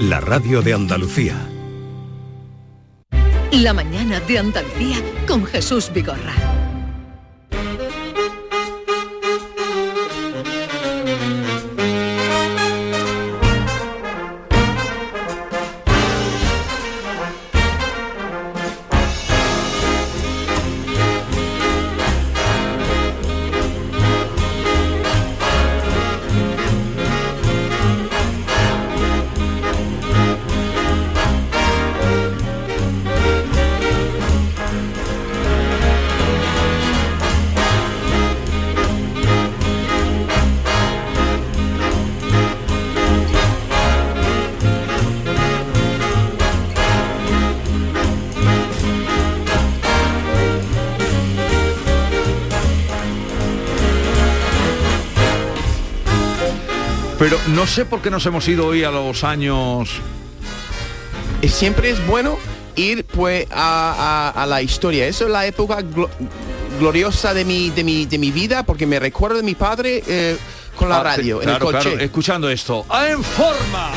la radio de Andalucía. La mañana de Andalucía con Jesús Vigorra. Sé por qué nos hemos ido hoy a los años... Siempre es bueno ir pues a, a- a la historia. Eso es la época glo- gloriosa de mi, de, mi, de mi vida porque me recuerdo de mi padre eh, con la Ah, radio, en el coche. claro, escuchando esto. ¡A en forma!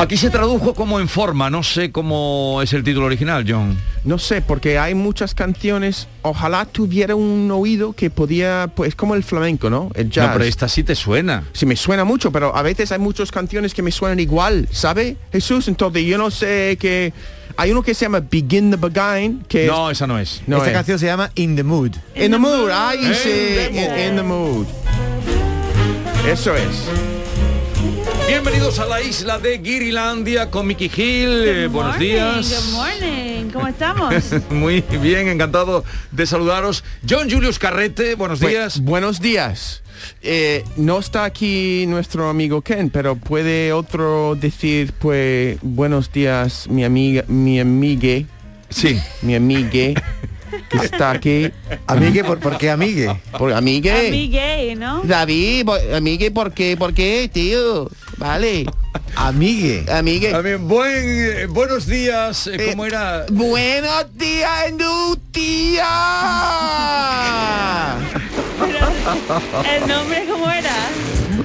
Aquí se tradujo como en forma, no sé cómo es el título original, John. No sé, porque hay muchas canciones, ojalá tuviera un oído que podía, pues como el flamenco, ¿no? El jazz. No, pero esta sí te suena. Sí, me suena mucho, pero a veces hay muchas canciones que me suenan igual, ¿sabe? Jesús, entonces yo no sé que... Hay uno que se llama Begin the Beguine, que es- No, esa no es. No Esta es. canción se llama In the Mood. In the mood, ay, In sí, in the mood. Eso es. Bienvenidos a la isla de Guirilandia con Mickey Hill. Eh, buenos Morning, días. Good morning. ¿Cómo estamos? Muy bien, encantado de saludaros. John Julius Carrete, buenos Bu- días. buenos días. Eh, no está aquí nuestro amigo Ken, pero puede otro decir, pues, buenos días, mi amiga, mi amigue, Sí. mi amigue, que está aquí. Amigue, ¿por, por qué amigue? Por amigue. A mí gay, ¿no? David, amigue, ¿por qué? ¿Por qué, tío? Vale. Amigue. Amigue. Ver, buen, eh, buenos días. eh, Eh, ¿Cómo era? Buenos días, Nutia. ¿El nombre cómo era?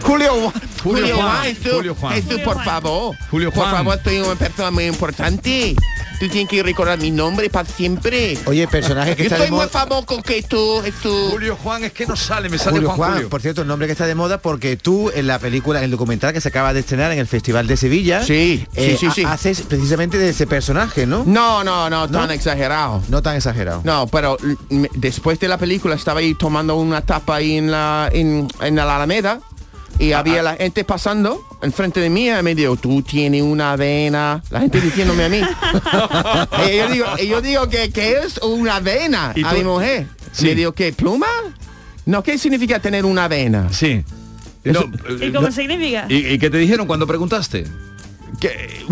Julio, Julio, Juan, Juan, Jesús, Julio Juan. Jesús, por favor. Julio Por Juan. favor, soy una persona muy importante. Tú tienes que recordar mi nombre para siempre. Oye, personaje que Yo está soy de muy moda. famoso que tú, Jesús. Julio Juan, es que no sale, me sale Julio Juan, Julio. por cierto, el nombre que está de moda porque tú en la película, en el documental que se acaba de estrenar en el Festival de Sevilla, Sí, sí, eh, sí, sí. ha- haces precisamente de ese personaje, ¿no? No, no, no, tan ¿No? exagerado. No tan exagerado. No, pero me- después de la película estaba ahí tomando una tapa ahí en la, en, en la Alameda y había la gente pasando enfrente de mí y me dijo, tú tienes una vena. La gente diciéndome a mí. y yo digo, y yo digo que, que es una vena ¿Y a tú? mi mujer. Sí. Me digo, ¿qué? ¿Pluma? No, ¿qué significa tener una vena? Sí. No, eh, ¿Y cómo no- significa? ¿Y, y qué te dijeron cuando preguntaste? que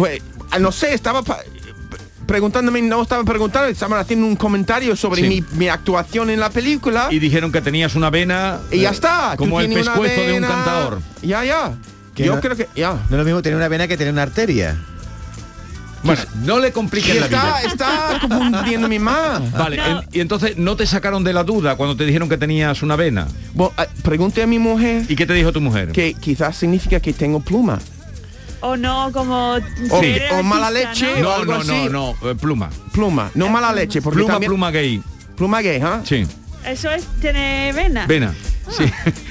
ah, no sé, estaba pa- preguntándome, no estaba preguntando, estaban haciendo un comentario sobre Sí. mi, mi actuación en la película. Y dijeron que tenías una vena... Y ya eh, está. Como el pescuezo de un cantador. Ya, ya. Que Yo no- creo que ya. No es lo mismo tener una vena que tener una arteria. Bueno, no le Y compliques la está, vida. está confundiéndome más. Vale, No. en- y entonces no te sacaron de la duda cuando te dijeron que tenías una vena. Bueno, eh, pregunté a mi mujer ¿Y qué te dijo tu mujer? que quizás significa que tengo pluma. O no, como... O- o mala leche, ¿no? o No, algo no, así. no, no, eh, pluma. Pluma, no mala leche, porque Pluma, también- pluma gay. pluma gay, ¿ah? Sí, Eso es tener vena. vena. Sí.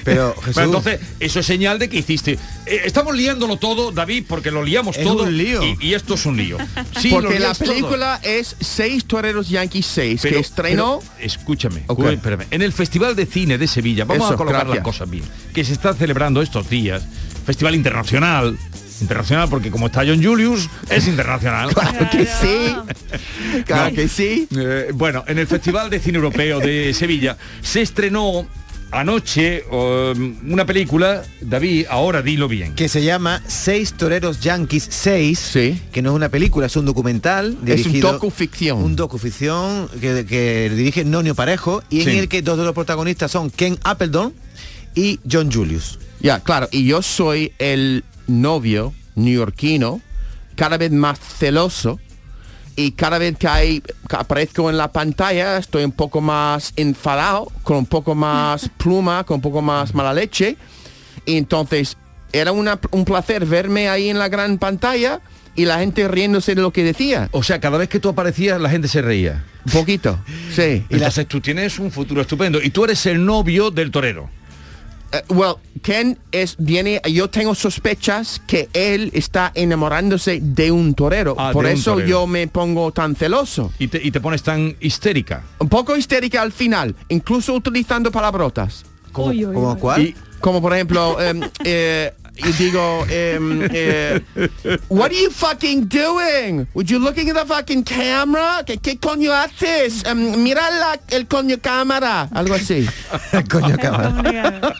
Pero Jesús, Pero entonces, eso es señal de que hiciste. Eh, estamos liándolo todo, David, porque lo liamos Es todo. un lío. Y, y esto es un lío. Sí, porque la todo. película es Seis Toreros Yankees 6, Pero- que estrenó... pero, escúchame, Ok. uy, espérame. en el Festival de Cine de Sevilla, vamos Eso, a colocar gracias. las cosas bien, que se está celebrando estos días, Festival Internacional, internacional porque como está John Julius, es internacional. Claro que sí. Claro No. que sí. Eh, bueno, en el Festival de Cine Europeo de Sevilla se estrenó anoche um, una película, David, ahora dilo bien. que se llama Seis Toreros Yankees 6, Sí. que no es una película, es un documental Es un docuficción. Un docuficción que, que dirige Nonio Parejo y Sí. en el que dos de los protagonistas son Ken Appleton y John Julius. Ya, claro. Y yo soy el novio neoyorquino, cada vez más celoso, y cada vez que, hay, que aparezco en la pantalla estoy un poco más enfadado, con un poco más pluma, con un poco más mala leche. Y entonces era una- un placer verme ahí en la gran pantalla y la gente riéndose de lo que decía. O sea, cada vez que tú aparecías la gente se reía. Un poquito, sí. Y Entonces tú tienes un futuro estupendo. Y tú eres el novio del torero. Eh, well, Ken es viene. Yo tengo sospechas que él está enamorándose de un torero. Ah, Por eso torero. yo me pongo tan celoso. Y te, y te pones tan histérica. Un poco histérica al final, incluso utilizando palabrotas. ¿Cómo, Uy, uy, cómo uy. cuál? Y- Como por ejemplo, em, eh, yo digo, eh, what are you fucking doing? Would you looking at the fucking camera? ¿Qué, qué coño haces? Em, mira la, el coño cámara. Algo así. Coño, cámara.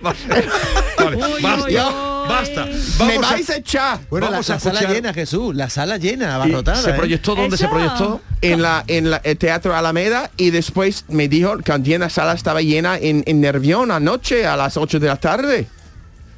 Vale, Uy, basta, uy, ya, uy. basta. Me Vamos a- vais a echar. Bueno, la, Vamos a la sala llena, Jesús. La sala llena, y abarrotada. ¿Se ¿eh? proyectó dónde se Eso. proyectó? en la en la- el teatro Alameda y después me dijo que la sala estaba llena en, en Nervión anoche a las 8 de la tarde.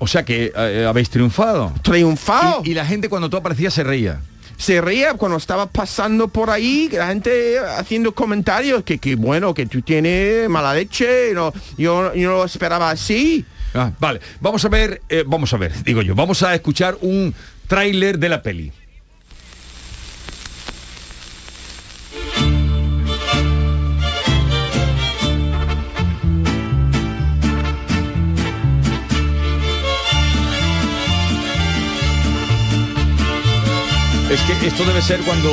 O sea que eh, habéis triunfado. Triunfado. Y, y la gente cuando tú aparecías se reía. se reía cuando estaba pasando por ahí, la gente haciendo comentarios que, que bueno, que tú tienes mala leche, no, yo, yo no lo esperaba así. Ah, vale, vamos a ver, eh, vamos a ver, digo yo, vamos a escuchar un tráiler de la peli. Es que esto debe ser cuando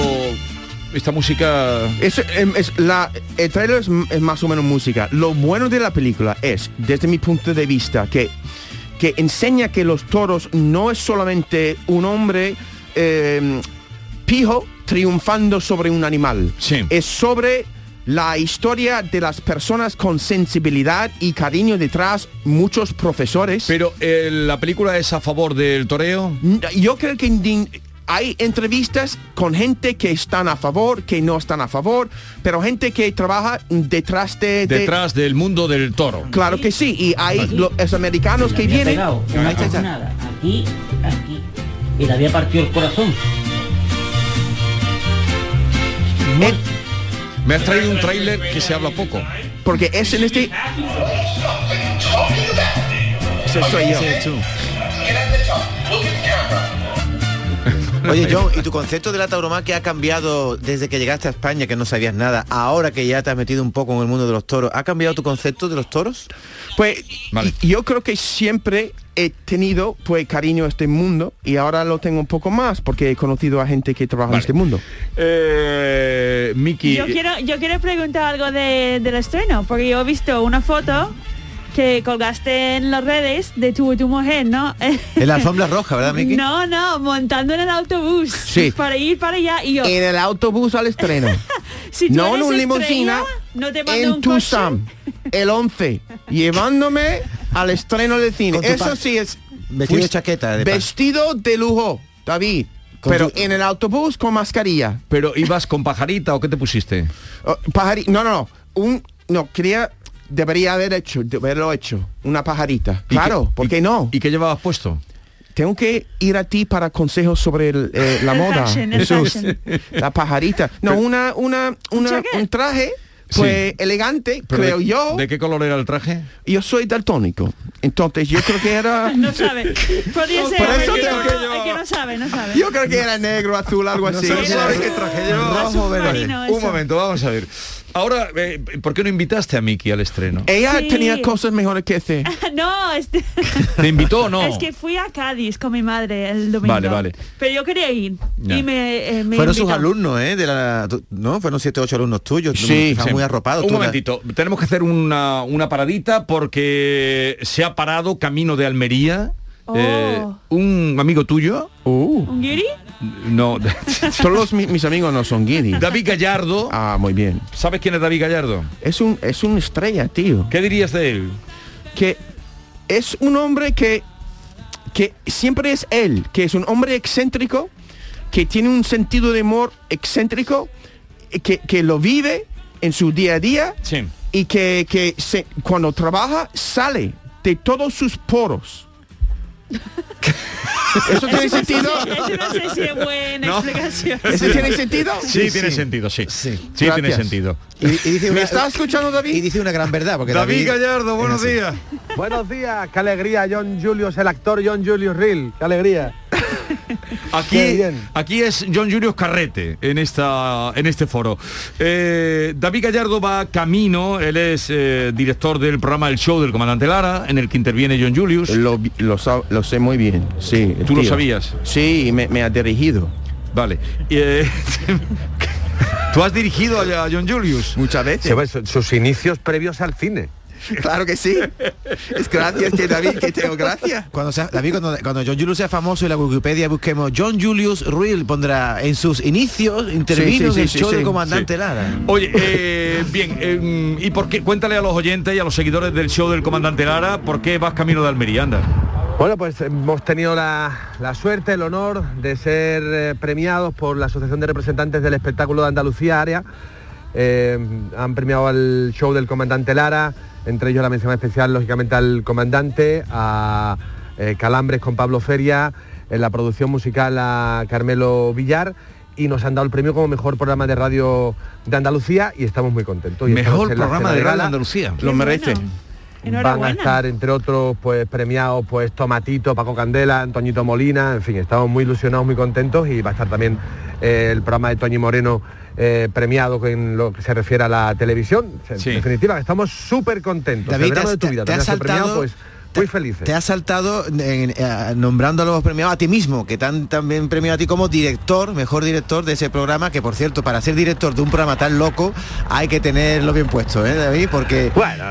esta música... Es, em, es la, el trailer es, es más o menos música. Lo bueno de la película es, desde mi punto de vista, que, que enseña que los toros no es solamente un hombre em, pijo triunfando sobre un animal. Sí. Es sobre la historia de las personas con sensibilidad y cariño detrás, muchos profesores. Pero eh, la película es a favor del toreo. Yo creo que hay entrevistas con gente que están a favor, que no están a favor, pero gente que trabaja detrás de... de- detrás del mundo del toro. claro que sí, y hay lo- los americanos que vienen... pegado está, está. cojonada, aquí, aquí, y le había partido el corazón. Me has traído un tráiler que se habla poco. porque es en este... Ese soy yo. Oye, John, ¿y tu concepto de la tauromaquia ha cambiado desde que llegaste a España, que no sabías nada, ahora que ya te has metido un poco en el mundo de los toros? ¿Ha cambiado tu concepto de los toros? Pues Vale. yo creo que siempre he tenido pues cariño a este mundo y ahora lo tengo un poco más porque he conocido a gente que trabaja en este mundo. Eh, Miki, Yo quiero, yo quiero preguntar algo de- del estreno, porque yo he visto una foto que colgaste en las redes de tu y tu mujer, ¿no? En la alfombra roja, ¿verdad, Miki? No, no, montando en el autobús Sí. para ir para allá y yo, En el autobús al estreno. si tú no en un limusina, no te mando en un coche. Tusam, el 11, llevándome al estreno de cine. Eso sí es Vestido de chaqueta. De vestido de lujo, David. Con Pero tu- en el autobús con mascarilla. pero ibas con pajarita o qué te pusiste? Oh, pajari- no, no, no. Un, no, quería, debería haber hecho, de haberlo hecho. Una pajarita. ¿Y Claro, qué- ¿por y- qué no? ¿Y qué llevabas puesto? Tengo que ir a ti para consejos sobre el, eh, la El moda. fashion, el Jesús. fashion. La pajarita. No, una, una, una, un traje, Sí. pues elegante, Pero creo de- yo. ¿De qué color era el traje? Yo soy daltónico. Entonces yo creo que era. No sabe. Podría ser Por eso amarillo, tengo que yo- que no sabe, no sabe. Yo creo que era negro, azul, algo así. sé, ¿sabes qué traje Rojo, verde. Un momento, vamos a ver. Ahora, eh, ¿por qué no invitaste a Miki al estreno? Ella Sí. tenía cosas mejores que hacer. No, este- ¿Te invitó o no? es que fui a Cádiz con mi madre el domingo. Vale, vale. Pero yo quería ir Ya. y me, eh, me Fueron sus alumnos, ¿eh? De la, ¿No? Fueron siete, ocho alumnos tuyos. Sí, muy arropados. Un tú la- momentito, tenemos que hacer una, una paradita porque se ha parado camino de Almería. Oh. eh, un amigo tuyo, Uh, ¿Un guiri? no, todos mi- mis amigos no son guiri. David Gallardo. Ah, muy bien. ¿Sabes quién es David Gallardo? Es un es una estrella, tío. ¿Qué dirías de él? que es un hombre que, que siempre es él, que es un hombre excéntrico, que tiene un sentido de humor excéntrico, eh, que, que lo vive en su día a día Sí. y que, que se- cuando trabaja sale de todos sus poros. ¿Eso tiene sentido? Eso no sé si es buena No. explicación. ¿Eso tiene sentido? Sí, tiene sentido, sí. Sí. Sí, tiene sentido. Y, y dice ¿Me una, estás escuchando, David? y dice una gran verdad, porque David David, Gallardo, buenos días. Buenos días, qué alegría, John Julius, el actor John Julius Real, qué alegría. Aquí, aquí es John Julius Carrete en esta en este foro. Eh, David Gallardo va camino, él es eh, director del programa El Show del Comandante Lara, en el que interviene John Julius. Lo, sé muy bien, sí. ¿Tú lo sabías? Sí, me, me ha dirigido Vale. Eh, ¿Tú has dirigido a John Julius? muchas veces. sus inicios previos al cine. Claro que sí. Es gracias que David, que tengo gracias. Cuando sea, David, cuando, cuando John Julius sea famoso y la Wikipedia busquemos John Julius Real pondrá en sus inicios intervino Sí, sí, sí, en el sí, show sí. del comandante Sí. Lara. Oye, eh, bien, eh, ¿y por qué? Cuéntale a los oyentes y a los seguidores del show del Comandante Lara por qué vas camino de Almería, anda. Bueno, pues hemos tenido la, la suerte, el honor de ser eh, premiados por la Asociación de Representantes del Espectáculo de Andalucía Área. Eh, han premiado al show del comandante Lara, entre ellos la mención especial, lógicamente, al comandante, a eh, Calambres con Pablo Feria, en la producción musical a Carmelo Villar y nos han dado el premio como mejor programa de radio de Andalucía y estamos muy contentos. Y Mejor programa de radio de. Andalucía. Lo merece. Bueno. Van a estar entre otros pues premiados pues Tomatito, Paco Candela, Antoñito Molina, en fin, estamos muy ilusionados, muy contentos y va a estar también eh, el programa de Toñi Moreno eh, premiado en lo que se refiere a la televisión. En definitiva, estamos súper contentos. David, el te de tu te- vida, te has premiado, pues muy felices. Te has saltado eh, nombrando a los premiados a ti mismo, que te han también premiado a ti como director, mejor director de ese programa, que por cierto, para ser director de un programa tan loco hay que tenerlo bien puesto, ¿eh, David? Porque Bueno,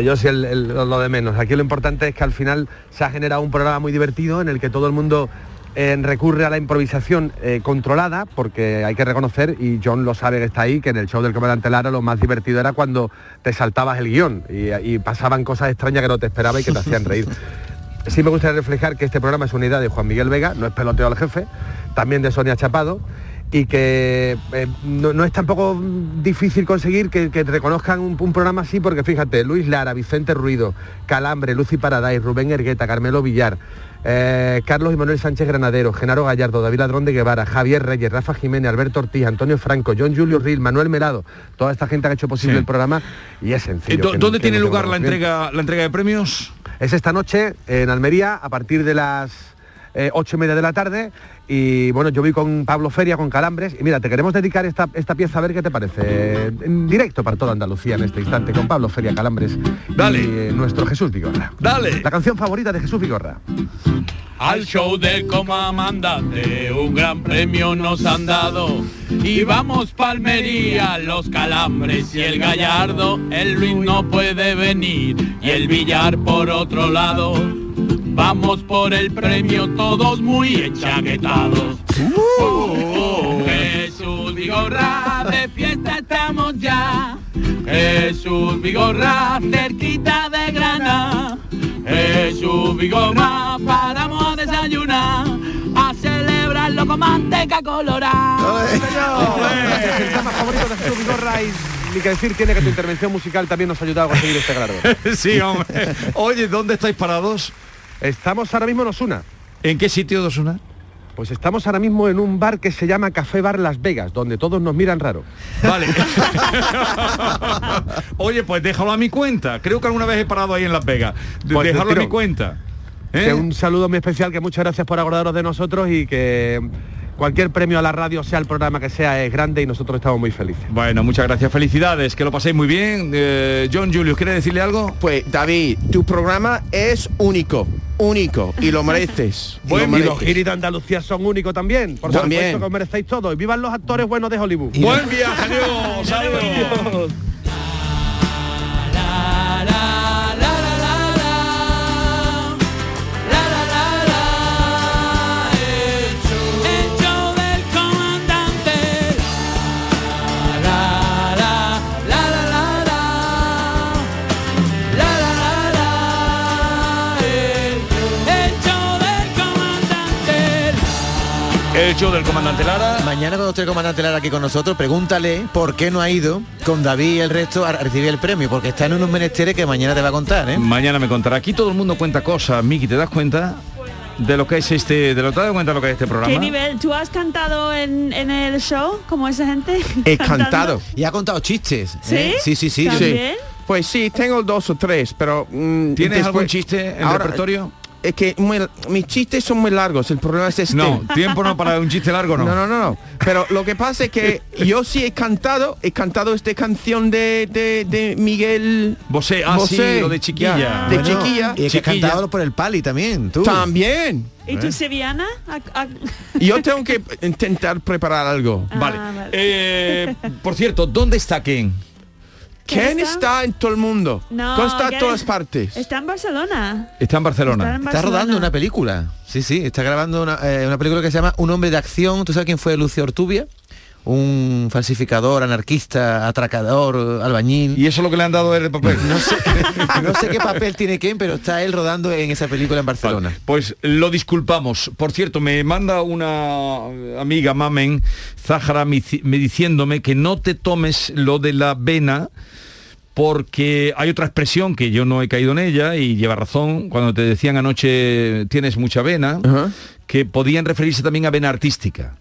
yo sí el- el- lo de menos. Aquí lo importante es que al final se ha generado un programa muy divertido en el que todo el mundo eh, recurre a la improvisación eh, controlada, porque hay que reconocer, y John lo sabe que está ahí, que en el show del comandante Lara lo más divertido era cuando te saltabas el guion y, y pasaban cosas extrañas que no te esperaba y que te hacían reír. Sí me gustaría reflejar que este programa es una idea de Juan Miguel Vega, no es peloteo al jefe, también de Sonia Chapado, y que eh, no, no es tampoco difícil conseguir que, que te reconozcan un, un programa así, porque fíjate, Luis Lara, Vicente Ruido, Calambre, Lucy Paradise, Rubén Ergueta, Carmelo Villar, eh, Carlos y Manuel Sánchez Granadero, Genaro Gallardo, David Ladrón de Guevara, Javier Reyes, Rafa Jiménez, Alberto Ortiz, Antonio Franco, John Julio Ril, Manuel Melado, toda esta gente que ha hecho posible Sí. el programa y es Eh, sencillo. ¿dó- que no- ¿Dónde tiene no lugar la entrega, la entrega de premios? Es esta noche en Almería a partir de las eh, ocho y media de la tarde y bueno, yo voy con Pablo Feria, con Calambres y mira, te queremos dedicar esta, esta pieza a ver qué te parece. En directo para toda Andalucía en este instante con Pablo Feria, Calambres Dale. y eh, nuestro Jesús Vigorra. Dale. La canción favorita de Jesús Vigorra. Al show del comandante un gran premio nos han dado y vamos Palmería, los calambres y el gallardo, el Luis no puede venir y el billar por otro lado. Vamos por el premio todos muy enchaquetados. Oh, Jesús Vigorra, de fiesta estamos ya. Jesús Vigorra, cerquita de Granada. Jesús Vigorra, paramos a desayunar, a celebrarlo con manteca colorada. Este es el tema favorito de Jesús Vigorra y ni que decir tiene que tu intervención musical también nos ha ayudado a conseguir este grado. sí, hombre. Oye, ¿dónde estáis parados? Estamos ahora mismo en Osuna. ¿En qué sitio de Osuna? Pues estamos ahora mismo en un bar que se llama Café Bar Las Vegas, donde todos nos miran raro. Vale. Oye, pues déjalo a mi cuenta. Creo que alguna vez he parado ahí en Las Vegas. Pues, déjalo a mi cuenta. ¿Eh? Un saludo muy especial, que muchas gracias por acordaros de nosotros y que cualquier premio a la radio, sea el programa que sea, es grande y nosotros estamos muy felices. Bueno, muchas gracias. Felicidades. Que lo paséis muy bien. Eh, John Julius, ¿quiere decirle algo? Pues David, tu programa es único, único y lo mereces. y lo Bueno, y mereces. los giris de Andalucía son únicos también. Por También. supuesto que os merecéis todos. Y vivan los actores buenos de Hollywood. Buen viaje, adiós. Del comandante Lara. mañana cuando esté el comandante Lara aquí con nosotros, pregúntale por qué no ha ido con David y el resto a recibir el premio, porque está en unos menesteres que mañana te va a contar, ¿eh? Mañana me contará. Aquí todo el mundo cuenta cosas. Miki, ¿te das cuenta? de lo que es este, de lo que te das cuenta de lo que es este programa. ¿Qué nivel? ¿Tú has cantado en, en el show como esa gente? He cantado. Y ha contado chistes. ¿Sí? ¿eh? Sí, sí, sí. ¿También? Pues sí, tengo dos o tres, pero... mm, ¿Tienes después- algún chiste en Ahora, repertorio? Es que muy- mis chistes son muy largos, el problema es este. No, tiempo no para un chiste largo, no. No, no, no, no. Pero lo que pasa es que yo sí he cantado, he cantado esta canción de, de, de Miguel Bosé, ah, sí, Bosé. lo de chiquilla. Ya, de Bueno, chiquilla. Y Chiquilla. cantado por el pali también, tú. También. ¿Y tú sevillana? A- a- Yo tengo que intentar preparar algo. Vale. Ah, vale. Eh, por cierto, ¿dónde está Ken? ¿Quién está? está en todo el mundo? No, ¿Quién está en Ken- todas partes? Está en Barcelona. Está en Barcelona. Está en Está Barcelona. rodando una película. Sí, sí, está grabando una, eh, una película que se llama Un hombre de acción. ¿Tú sabes quién fue Lucio Ortubia? Un falsificador, anarquista, atracador, albañil. Y eso es lo que le han dado el papel. no sé, no sé qué papel tiene Ken, pero está él rodando en esa película en Barcelona. Pues lo disculpamos. Por cierto, me manda una amiga, Mamen, Zahara, me diciéndome que no te tomes lo de la vena porque hay otra expresión que yo no he caído en ella y lleva razón cuando te decían anoche tienes mucha vena, que podían referirse también a vena artística.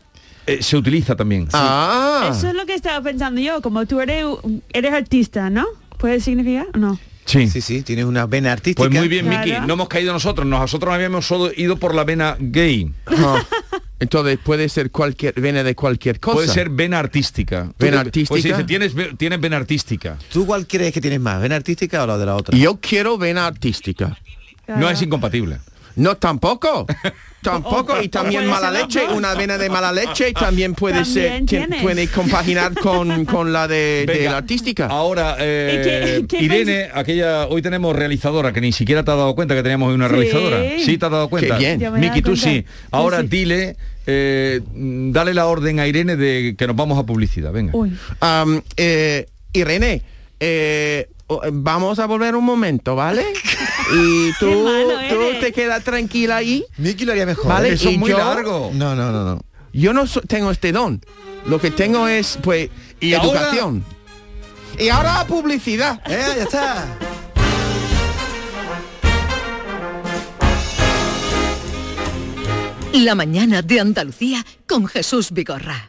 Eh, se utiliza también. Ah. Eso es lo que estaba pensando yo. Como tú eres, eres artista, ¿no? ¿Puede significar o no? Sí. Sí, sí, tiene una vena artística. Pues muy bien, Claro. Miki. No hemos caído nosotros. Nosotros habíamos solo ido por la vena gay. Ah. Entonces puede ser cualquier vena de cualquier cosa. Puede ser vena artística. ¿Vena te- artística? Pues dice, tienes, tienes vena artística. ¿Tú cuál crees que tienes más, vena artística o la de la otra? Yo quiero vena artística. No es incompatible. No, tampoco. Tampoco. Y también mala leche, una vena de mala leche también puede También ser, tien- tienes. puede compaginar con, con la de, la artística. Ahora, eh, ¿Y qué- qué Irene, aquella, hoy tenemos realizadora, que ni siquiera te has dado cuenta que teníamos hoy una Sí. realizadora. Sí, te has dado cuenta. Qué bien. Miki, tú sí. Ahora Sí, sí. dile, eh, dale la orden a Irene de que nos vamos a publicidad. Venga. Uy. Am, eh, Irene, eh, vamos a volver un momento, ¿vale? Y tú, tú te quedas tranquila ahí. Miki lo haría mejor. Vale. Eso es muy yo- largo. No, no, no, no. Yo no so- tengo este don. Lo que tengo es, pues, Y ahora- educación. Y ahora publicidad. Eh, ya está. La mañana de Andalucía con Jesús Vigorra.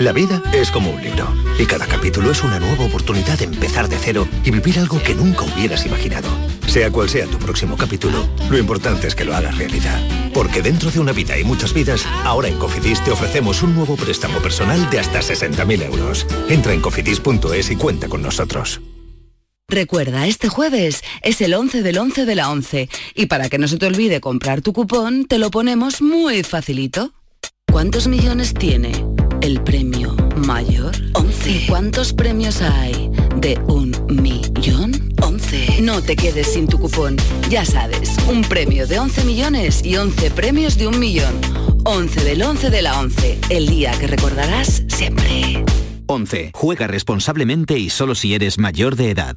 La vida es como un libro. Y cada capítulo es una nueva oportunidad de empezar de cero y vivir algo que nunca hubieras imaginado. Sea cual sea tu próximo capítulo, lo importante es que lo hagas realidad. Porque dentro de una vida y muchas vidas, ahora en Cofidis te ofrecemos un nuevo préstamo personal de hasta 60.000 euros. Entra en cofidis.es y cuenta con nosotros. Recuerda, este jueves es el 11 del 11 de la 11 y para que no se te olvide comprar tu cupón, te lo ponemos muy facilito. ¿Cuántos millones tiene el premio mayor? 11. ¿Cuántos premios hay de un millón? 11. No te quedes sin tu cupón. Ya sabes, un premio de 11 millones y 11 premios de un millón. 11 del 11 de la 11, el día que recordarás siempre. 11. Juega responsablemente y solo si eres mayor de edad.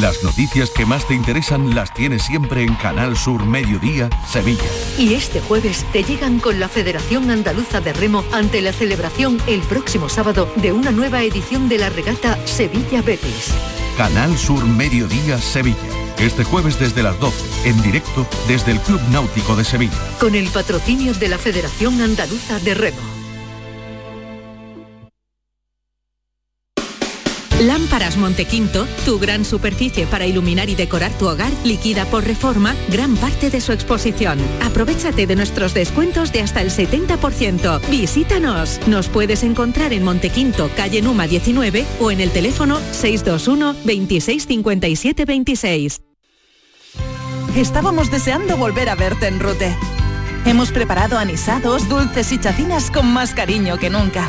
Las noticias que más te interesan las tienes siempre en Canal Sur Mediodía, Sevilla. Y este jueves te llegan con la Federación Andaluza de Remo ante la celebración el próximo sábado de una nueva edición de la regata Sevilla Betis. Canal Sur Mediodía, Sevilla. Este jueves desde las 12, en directo desde el Club Náutico de Sevilla. Con el patrocinio de la Federación Andaluza de Remo. Lámparas Montequinto, tu gran superficie para iluminar y decorar tu hogar, liquida por reforma gran parte de su exposición. Aprovechate de nuestros descuentos de hasta el 70%. Visítanos. Nos puedes encontrar en Montequinto, calle Numa 19 o en el teléfono 621 26 57 26. Estábamos deseando volver a verte en Rute. Hemos preparado anisados, dulces y chacinas con más cariño que nunca.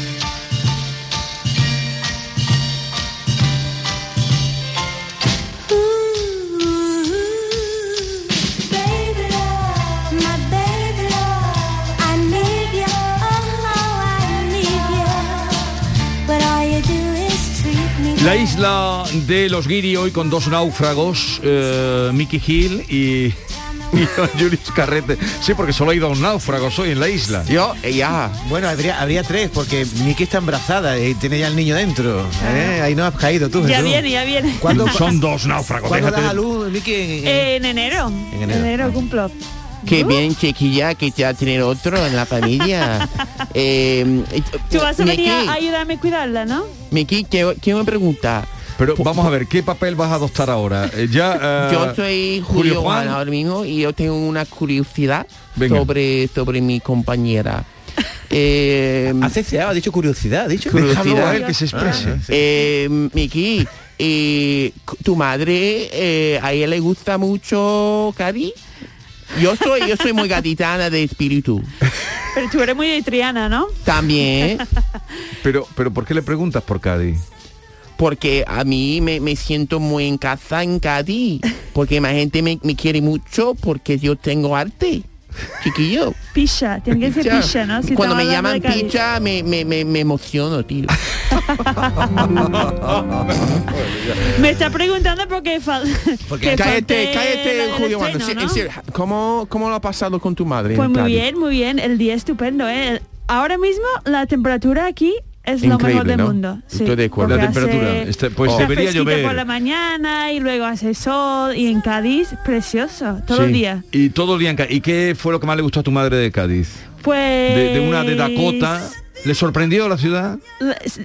Isla de los Guiri hoy con dos náufragos, eh, Mickey Hill y, y Julius Carrete. Sí, porque solo hay dos náufragos hoy en la isla. Yo, ya. Bueno, habría, habría tres, porque Miki está embarazada y tiene ya el niño dentro. ¿eh? Ahí no has caído tú, Ya Jesús. viene, ya viene. ¿Cuándo- Son dos náufragos, ¿Cuándo déjate. das a luz, Miki? En- en- En enero. En En enero. enero, cumplo. Qué bien, chiquilla, que ya tener otro en la familia. eh, Tú vas a venir a ayudarme a cuidarla, ¿no? Miki, quiero, quiero una pregunta. Pero vamos a ver, ¿qué papel vas a adoptar ahora? Eh, ya, eh, Yo soy Julio Juan ahora mismo y yo tengo una curiosidad Venga. sobre, sobre mi compañera. Eh, Ha ceceado, ha dicho curiosidad, ha dicho. Déjalo a él que se exprese. Ah, sí. eh, Miki, eh, tu madre, eh, a ella le gusta mucho Cari. Yo soy, yo soy muy gatitana de espíritu. Pero tú eres muy de Triana, ¿no? También. Pero, pero ¿por qué le preguntas por Cádiz? porque a mí me, me siento muy en casa en Cádiz, porque más gente me, me quiere mucho porque yo tengo arte, chiquillo. Picha, tiene que ser Picha. ¿no? Si Cuando me llaman picha me, me, me, me emociono, tío. Me está preguntando por qué falta. cállate, cállate, Julio. Bueno, sí, en serio, ¿cómo, ¿Cómo lo ha pasado con tu madre? Pues muy Cádiz? bien, muy bien. El día estupendo, ¿eh? Ahora mismo la temperatura aquí es lo mejor del ¿no? mundo. Estoy de acuerdo. La temperatura, hace- este, pues está debería llover. por la mañana y luego hace sol y en Cádiz precioso todo el Sí. día. Y todo el día en Cádiz. ¿Y qué fue lo que más le gustó a tu madre de Cádiz? Pues De, de una de Dakota. ¿Le sorprendió la ciudad?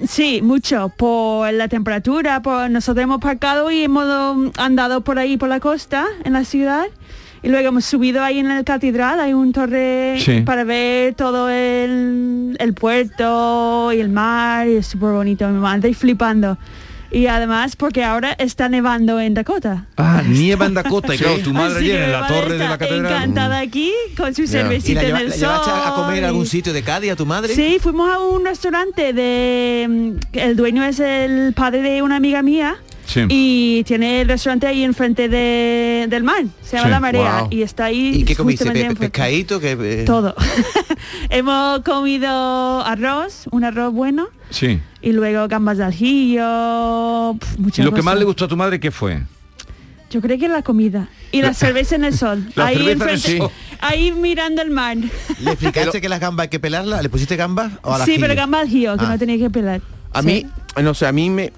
Sí, mucho, por la temperatura, por nosotros hemos parcado y hemos um, andado por ahí por la costa, en la ciudad, y luego hemos subido ahí en la catedral, hay un torre Sí. para ver todo el, el puerto y el mar, y es súper bonito, mi madre flipando. Y además porque ahora está nevando en Dakota. Ah, nieva en Dakota. Y claro, tu madre llena en la torre de la catedral. Encantada aquí con su ¿Y cervecita en el sol. a comer a algún y- sitio de Cádiz a tu madre? Sí, fuimos a un restaurante de... El dueño es el padre de una amiga mía. Sí. Y tiene el restaurante ahí enfrente de, del mar. Se llama Sí. La Marea. Wow. Y está ahí... ¿Y qué comiste? Pe-. ¿Pescadito? Que, eh, Todo. Hemos comido arroz, un arroz bueno. Sí. Y luego gambas de pf, ¿Y muchas lo que más le gustó a tu madre qué fue? Yo creo que la comida. Y la cerveza en el sol. La ahí en enfrente, ahí mirando el mar. ¿Le explicaste que las gambas hay que pelarlas? ¿Le pusiste gambas o a Sí, pero gambas de aljillo, que Ah. no tenía que pelar. A Sí. mí, no sé, a mí me...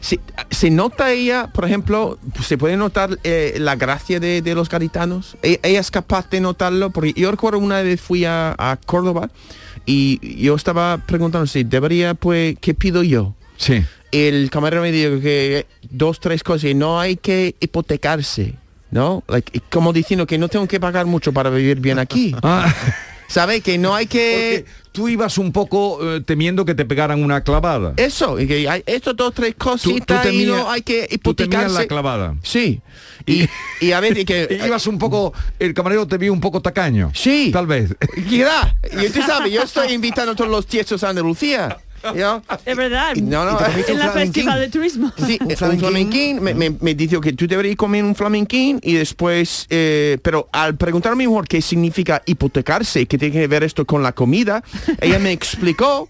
Se, se nota ella, por ejemplo, se puede notar eh, la gracia de, de los gaditanos. E- Ella es capaz de notarlo, porque yo recuerdo una vez fui a, a Córdoba y yo estaba preguntando si debería, pues, ¿qué pido yo? Sí. El camarero me dijo que dos, tres cosas, y no hay que hipotecarse, ¿no? Like, como diciendo que no tengo que pagar mucho para vivir bien aquí. Ah. ¿Sabe? Que no hay que... Tú ibas un poco eh, temiendo que te pegaran una clavada. Eso, y que hay estos dos, tres cositas y temías- no hay que tú hipotecarse. la clavada. Sí. Y, y a ver, y que... Ibas un poco, el camarero te vio un poco tacaño. Sí. Tal vez. Mira, y usted sabe, yo estoy invitando a todos los tiesos a Andalucía. ¿Ya? Es verdad. No, no, en la festival de turismo. Sí, un flamenquín, me, me, me dijo que tú deberías comer un flamenquín y después, eh, pero al preguntarme mejor qué significa hipotecarse, qué tiene que ver esto con la comida, ella me explicó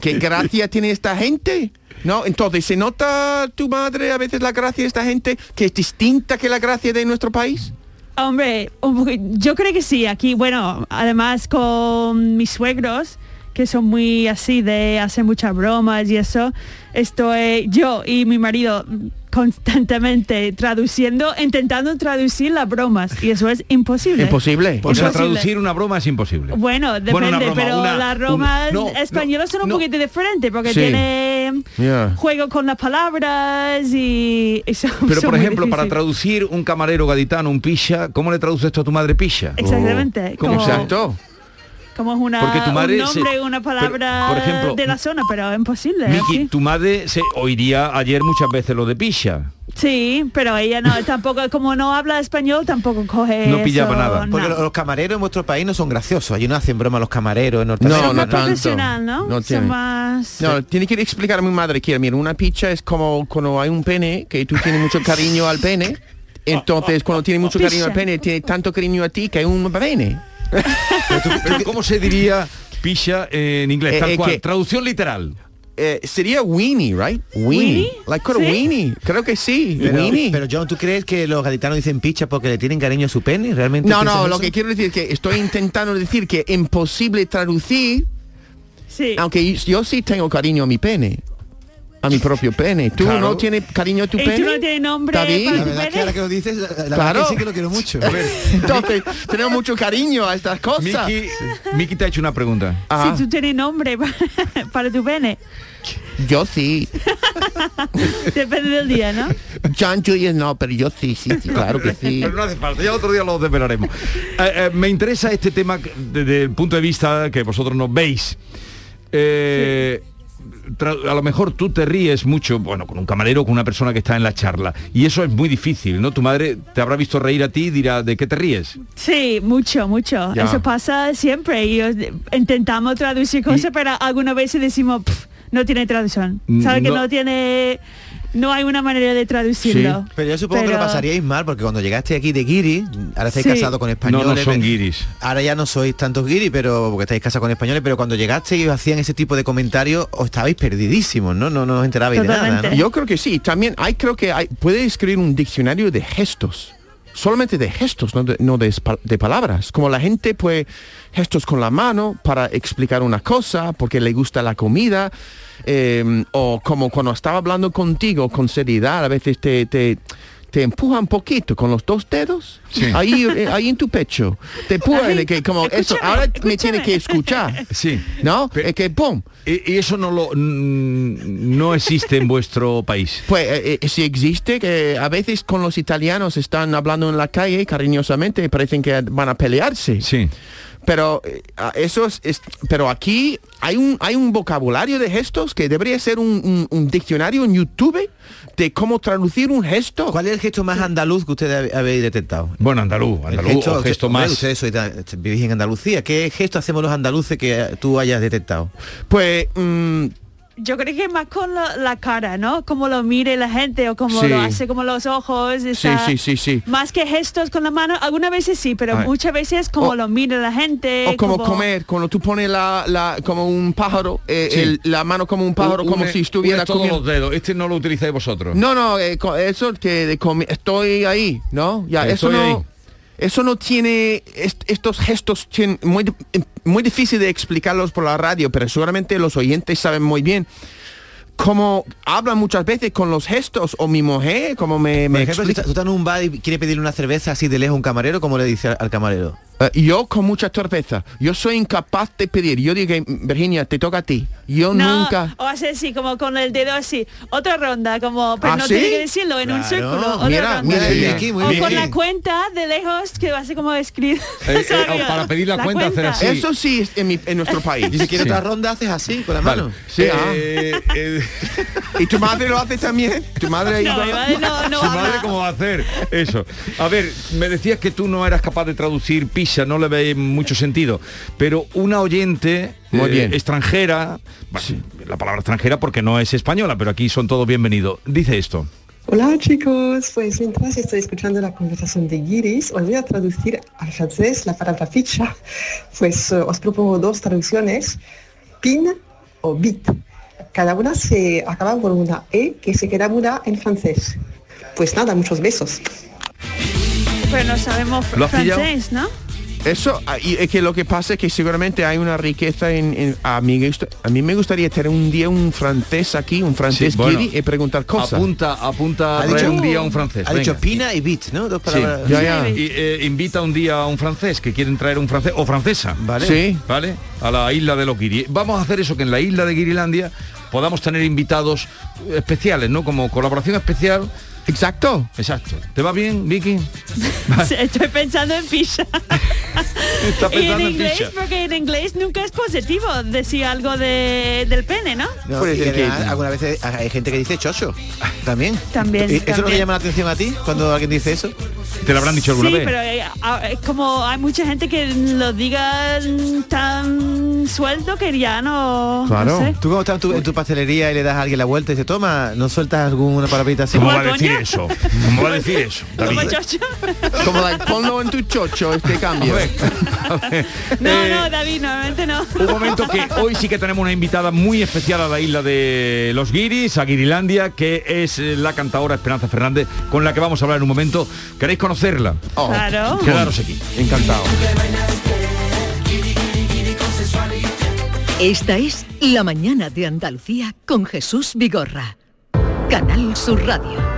qué gracia tiene esta gente. No, entonces, ¿se nota tu madre a veces la gracia de esta gente que es distinta que la gracia de nuestro país? Hombre, yo creo que sí. Aquí, bueno, además con mis suegros, que son muy así de hacer muchas bromas y eso, estoy yo y mi marido constantemente traduciendo, intentando traducir las bromas y eso es imposible. Imposible. O sea, traducir una broma es imposible. Bueno, depende, Bueno, una broma, pero una- las un- bromas no, españolas son un no. poquito diferentes porque Sí. tiene Yeah. juego con las palabras y, y son- Pero son por ejemplo, para traducir un camarero gaditano, un pisha, ¿cómo le traduces esto a tu madre pisha? Exactamente, ¿Cómo? como- Exacto. Como es una, Porque tu madre un se- nombre, una palabra por ejemplo, de la zona, pero es imposible. Miki, tu madre se oiría ayer muchas veces lo de pisha. Sí, pero ella no, tampoco, como no habla español, tampoco coge No pillaba eso, nada. Porque no. los, los camareros en vuestro país no son graciosos. Allí no hacen broma los camareros en No, no tanto. ¿no? Tiene. más... No, tiene que explicar a mi madre que, mira, una picha es como cuando hay un pene, que tú tienes mucho cariño al pene. Entonces, cuando tiene mucho cariño al Picha. pene, tiene tanto cariño a ti que es un pene. Pero ¿cómo se diría pisha en inglés? Eh, Tal eh, cual. que- Traducción literal. Eh, sería weenie, right? Weenie. ¿Weenie? Like called a ¿Sí? weenie. Creo que sí. Pero, weenie. pero John, ¿tú crees que los gaditanos dicen picha porque le tienen cariño a su pene? ¿Realmente No, no, lo eso? que quiero decir es que estoy intentando decir que es imposible traducir, Sí. aunque yo, yo sí tengo cariño a mi pene. A mi propio pene. ¿Tú Claro. no tienes cariño a tu ¿Y pene? tú no tienes nombre David? para La verdad es que pene? ahora que lo dices, la, la verdad Claro. que sí que lo quiero mucho. Entonces, tenemos mucho cariño a estas cosas. Miki, Miki te ha hecho una pregunta. Ah, Si tú tienes nombre para, para tu pene, Yo sí. depende del día, ¿no? John Julius no, pero yo sí, sí, sí, claro que sí. Pero no hace falta, ya otro día lo desvelaremos. Eh, eh, me interesa este tema desde el punto de vista que vosotros nos veis. Eh, a lo mejor tú te ríes mucho, bueno, con un camarero, con una persona que está en la charla. Y eso es muy difícil, ¿no? Tu madre te habrá visto reír a ti y dirá, ¿de qué te ríes? Sí, mucho, mucho. Ya. Eso pasa siempre y intentamos traducir cosas, pero algunas veces decimos, "Pff, no tiene traducción. Mm, ¿Sabes que no tiene... No hay una manera de traducirlo. Pero yo supongo que lo pasaríais mal porque cuando llegaste aquí de guiri, ahora estáis Sí. casados con No, españoles. no son pero- guiris. Ahora ya no sois tantos guiri, pero porque estáis casados con españoles, pero cuando llegaste y os hacían ese tipo de comentarios, os estabais perdidísimos, ¿no? No, no os enterabais de nada, ¿no? Yo creo que sí. También hay, creo que hay, puede escribir un diccionario de gestos. Solamente de gestos, no de, de, palabras. Como la gente pues gestos con la mano para explicar una cosa, porque le gusta la comida, eh, o como cuando estaba hablando contigo con seriedad, a veces te, te, te empuja un poquito con los dos dedos, ahí, eh, ahí en tu pecho. Te empuja, que como eso, escúchame, ahora me tiene que escuchar. Sí. ¿No? Es que ¡pum! Y, y eso no lo no existe en vuestro país. Pues eh, eh, si existe que a veces con los italianos están hablando en la calle cariñosamente y parecen que van a pelearse. Sí. Pero eh, eso es, es- pero aquí hay un hay un vocabulario de gestos que debería ser un, un- un diccionario en YouTube de cómo traducir un gesto. ¿Cuál es el gesto más andaluz que ustedes habéis detectado? Bueno, andaluz, El andaluz, o gesto más. Ustedes vivís en Andalucía. ¿Qué gesto hacemos los andaluces que eh, tú hayas detectado? Pues mm, Yo creo que más con la, la cara, ¿no? Como lo mire la gente o como Sí. lo hace, como los ojos. está- sí, sí, sí. Más que gestos con la mano, algunas veces sí, pero muchas veces como O- lo mira la gente. o como, comer, cuando tú pones la, la como un pájaro, eh, Sí. el- la mano como un pájaro, como Une- si estuviera todos comiendo. los dedos. Este no lo utilizáis vosotros. No, no, eh, eso que de estoy ahí, ¿no? Ya, eso no, ahí. Eso no tiene est- estos gestos tienen muy muy difícil de explicarlos por la radio, pero seguramente los oyentes saben muy bien cómo hablan muchas veces con los gestos o mi mujer, como me, me ejemplo, si explica. está- tú estás en un bar y quiere pedirle una cerveza así de lejos a un camarero, ¿cómo le dice al, al camarero? Eh, yo con mucha torpeza, yo soy incapaz de pedir. Yo digo, Virginia, te toca a ti. Yo No, nunca. o hacer así, como con el dedo así. Otra ronda, como, pero ¿Ah, no sí? tiene que decirlo en un círculo. Otra Mira, ronda. mira muy o bien. con la cuenta de lejos, que va a ser como escrito. Eh, eh, para pedir la cuenta, hacer así. Eso sí es en, mi- en nuestro país. Y si quiere Sí. otra ronda, haces así, con la Vale. mano. Sí, ah. Eh, eh, ¿Y tu madre lo hace también? ¿Tu madre No, iba- mi madre no, no ¿Su habla. madre cómo va a hacer eso? A ver, me decías que tú no eras capaz de traducir pisha no le ve mucho sentido, pero una oyente Muy eh, bien. extranjera, bueno, la palabra extranjera porque no es española, pero aquí son todos bienvenidos, dice esto. Hola chicos, pues mientras estoy escuchando la conversación de Guiris, os voy a traducir al francés la palabra ficha. Pues eh, os propongo dos traducciones, pin o bit. Cada una se acaba por una E que se queda muda en francés. Pues nada, muchos besos. Pero no sabemos francés, ¿no? Eso, ah, y es que lo que pasa es que seguramente hay una riqueza en... en- a, mí, a mí me gustaría tener un día un francés aquí, un francés Sí, bueno. y preguntar cosas. Apunta, apunta Ha dicho- un día a un francés. Ha dicho pina y bit, ¿no? Dos Sí. palabras. Y, eh, invita un día a un francés que quieren traer un francés o francesa. Vale. Sí. ¿Vale? A la isla de los Guiri. Vamos a hacer eso, que en la isla de Guirilandia podamos tener invitados especiales, ¿no? Como colaboración especial. Exacto. Exacto. ¿Te va bien, Vicky? Sí, Estoy pensando en. Está y en inglés, porque en inglés nunca es positivo decir algo de, del pene, ¿no? No, ser que- algunas veces hay gente que dice chocho. También. También, ¿Y ¿Eso no te también. llama la atención a ti cuando alguien dice eso? ¿Te lo habrán dicho alguna Sí, vez? pero eh, es como hay mucha gente que lo diga tan suelto que ya no, no sé. Tú cuando estás en tu, en tu pastelería y le das a alguien la vuelta y dice, toma, ¿no sueltas alguna palabrita así? ¿Cómo va a decir eso? ¿Cómo va a decir eso? David? Como like, ponlo en tu chocho este cambio. No, Eh, no, David, normalmente no. Un momento que hoy sí que tenemos una invitada muy especial a la isla de los Guiris, a Guirilandia, que es eh, la cantadora Esperanza Fernández, con la que vamos a hablar en un momento. ¿Queréis conocerla? Claro. Quedaros aquí. Encantado. Esta es La Mañana de Andalucía con Jesús Vigorra. Canal Sur Radio.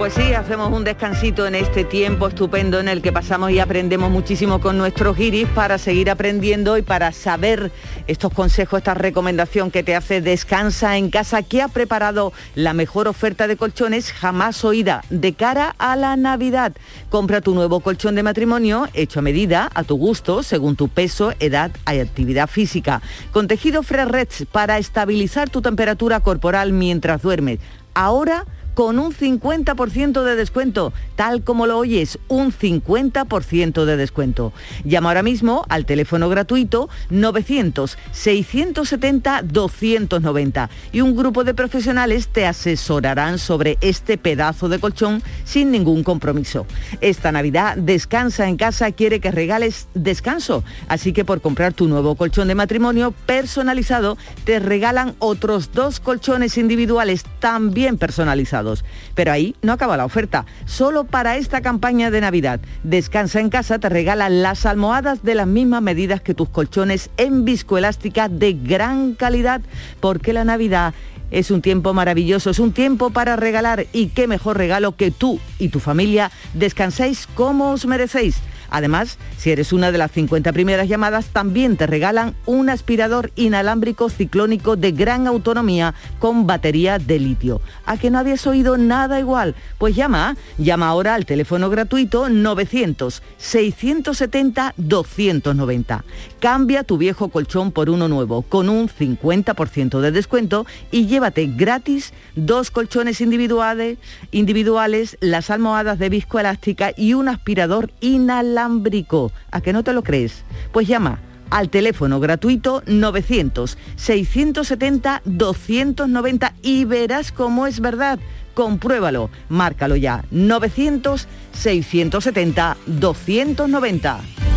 Pues sí, hacemos un descansito en este tiempo estupendo en el que pasamos y aprendemos muchísimo con nuestros guiris para seguir aprendiendo y para saber estos consejos, esta recomendación que te hace Descansa en casa, que ha preparado la mejor oferta de colchones jamás oída de cara a la Navidad. Compra tu nuevo colchón de matrimonio hecho a medida, a tu gusto, según tu peso, edad y actividad física. Con tejido Fresh para estabilizar tu temperatura corporal mientras duermes. Ahora con un 50% de descuento, tal como lo oyes, un 50% de descuento. Llama ahora mismo al teléfono gratuito 900-670-290 y un grupo de profesionales te asesorarán sobre este pedazo de colchón sin ningún compromiso. Esta Navidad Descansa en casa quiere que regales descanso, así que por comprar tu nuevo colchón de matrimonio personalizado te regalan otros dos colchones individuales también personalizados. Pero ahí no acaba la oferta. Solo para esta campaña de Navidad, Descansa en casa te regala las almohadas de las mismas medidas que tus colchones en viscoelástica de gran calidad, porque la Navidad es un tiempo maravilloso, es un tiempo para regalar. Y qué mejor regalo que tú y tu familia. Descanséis como os merecéis. Además, si eres una de las 50 primeras llamadas, también te regalan un aspirador inalámbrico ciclónico de gran autonomía con batería de litio. ¿A que no habías oído nada igual? Pues llama, llama ahora al teléfono gratuito 900-670-290. Cambia tu viejo colchón por uno nuevo con un 50% de descuento y llévate gratis dos colchones individuales, individuales las almohadas de viscoelástica y un aspirador inalámbrico. ¿A que no te lo crees? Pues llama al teléfono gratuito 900-670-290 y verás cómo es verdad. Compruébalo, márcalo ya. 900-670-290.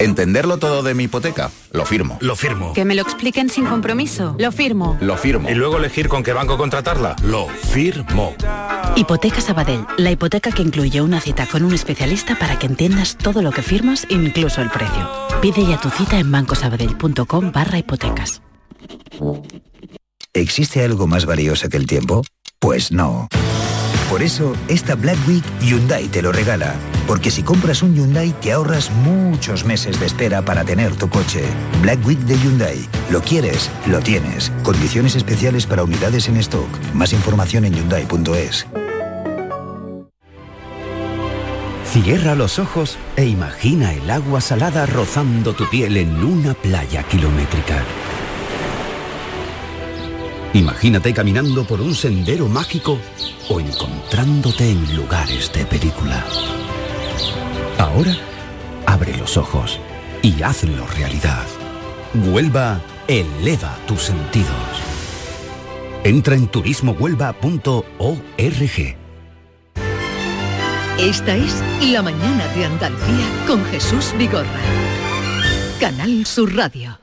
¿Entenderlo todo de mi hipoteca? Lo firmo. Lo firmo. Que me lo expliquen sin compromiso. Lo firmo. Lo firmo. Y luego elegir con qué banco contratarla. Lo firmo. Hipoteca Sabadell, la hipoteca que incluye una cita con un especialista para que entiendas todo lo que firmas, incluso el precio. Pide ya tu cita en bancosabadell.com barra hipotecas. ¿Existe algo más valioso que el tiempo? Pues no. Por eso, esta Black Week Hyundai te lo regala. Porque si compras un Hyundai te ahorras muchos meses de espera para tener tu coche. Black Week de Hyundai. Lo quieres, lo tienes. Condiciones especiales para unidades en stock. Más información en hyundai.es. Cierra los ojos e imagina el agua salada rozando tu piel en una playa kilométrica. Imagínate caminando por un sendero mágico o encontrándote en lugares de película. Ahora, abre los ojos y hazlo realidad. Huelva eleva tus sentidos. Entra en turismohuelva.org. Esta es La Mañana de Andalucía con Jesús Vigorra. Canal Sur Radio.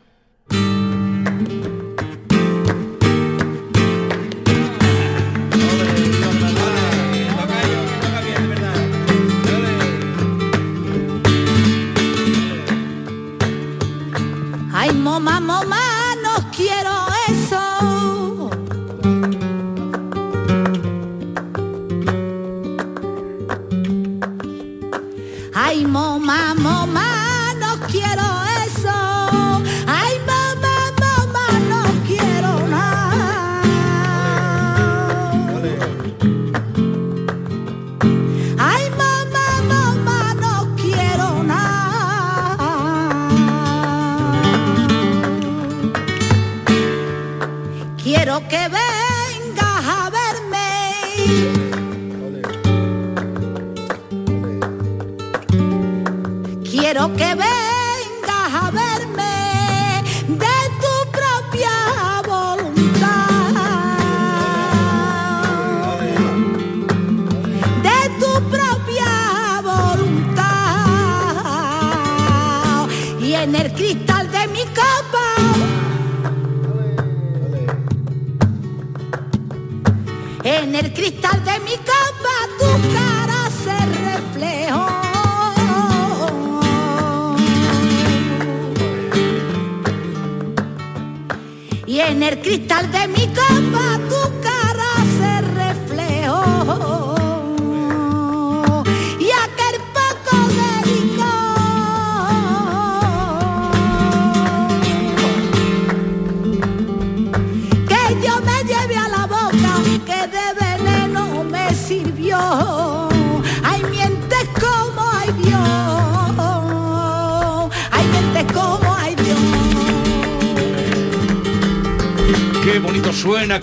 Cristal de mi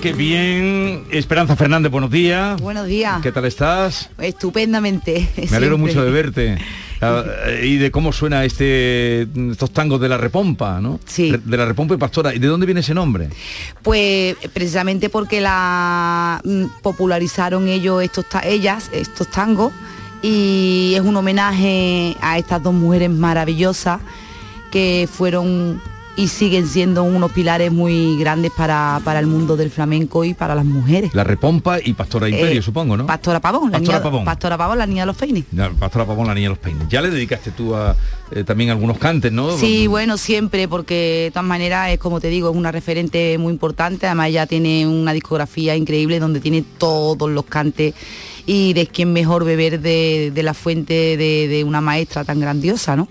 qué bien. Esperanza Fernández, buenos días. Buenos días. ¿Qué tal estás? Estupendamente. Me alegro mucho de verte. Ah, y de cómo suena este estos tangos de la repompa, ¿no? Sí. De la repompa y pastora. ¿Y de dónde viene ese nombre? Pues precisamente porque la mm, popularizaron ellos estos ellas estos tangos y es un homenaje a estas dos mujeres maravillosas que fueron y siguen siendo unos pilares muy grandes para, para el mundo del flamenco y para las mujeres. La repompa y pastora imperio, Eh, supongo, ¿no? Pastora Pavón, la Pastora niña, Pavón. Pastora Pavón, la niña de los peines. Ya, Pastora Pavón, la niña de los peines. Ya le dedicaste tú a eh, también algunos cantes, ¿no? Sí, bueno, siempre, porque de todas maneras es como te digo, es una referente muy importante, además ella tiene una discografía increíble donde tiene todos los cantes y de quién mejor beber de, de la fuente de, de una maestra tan grandiosa, ¿no?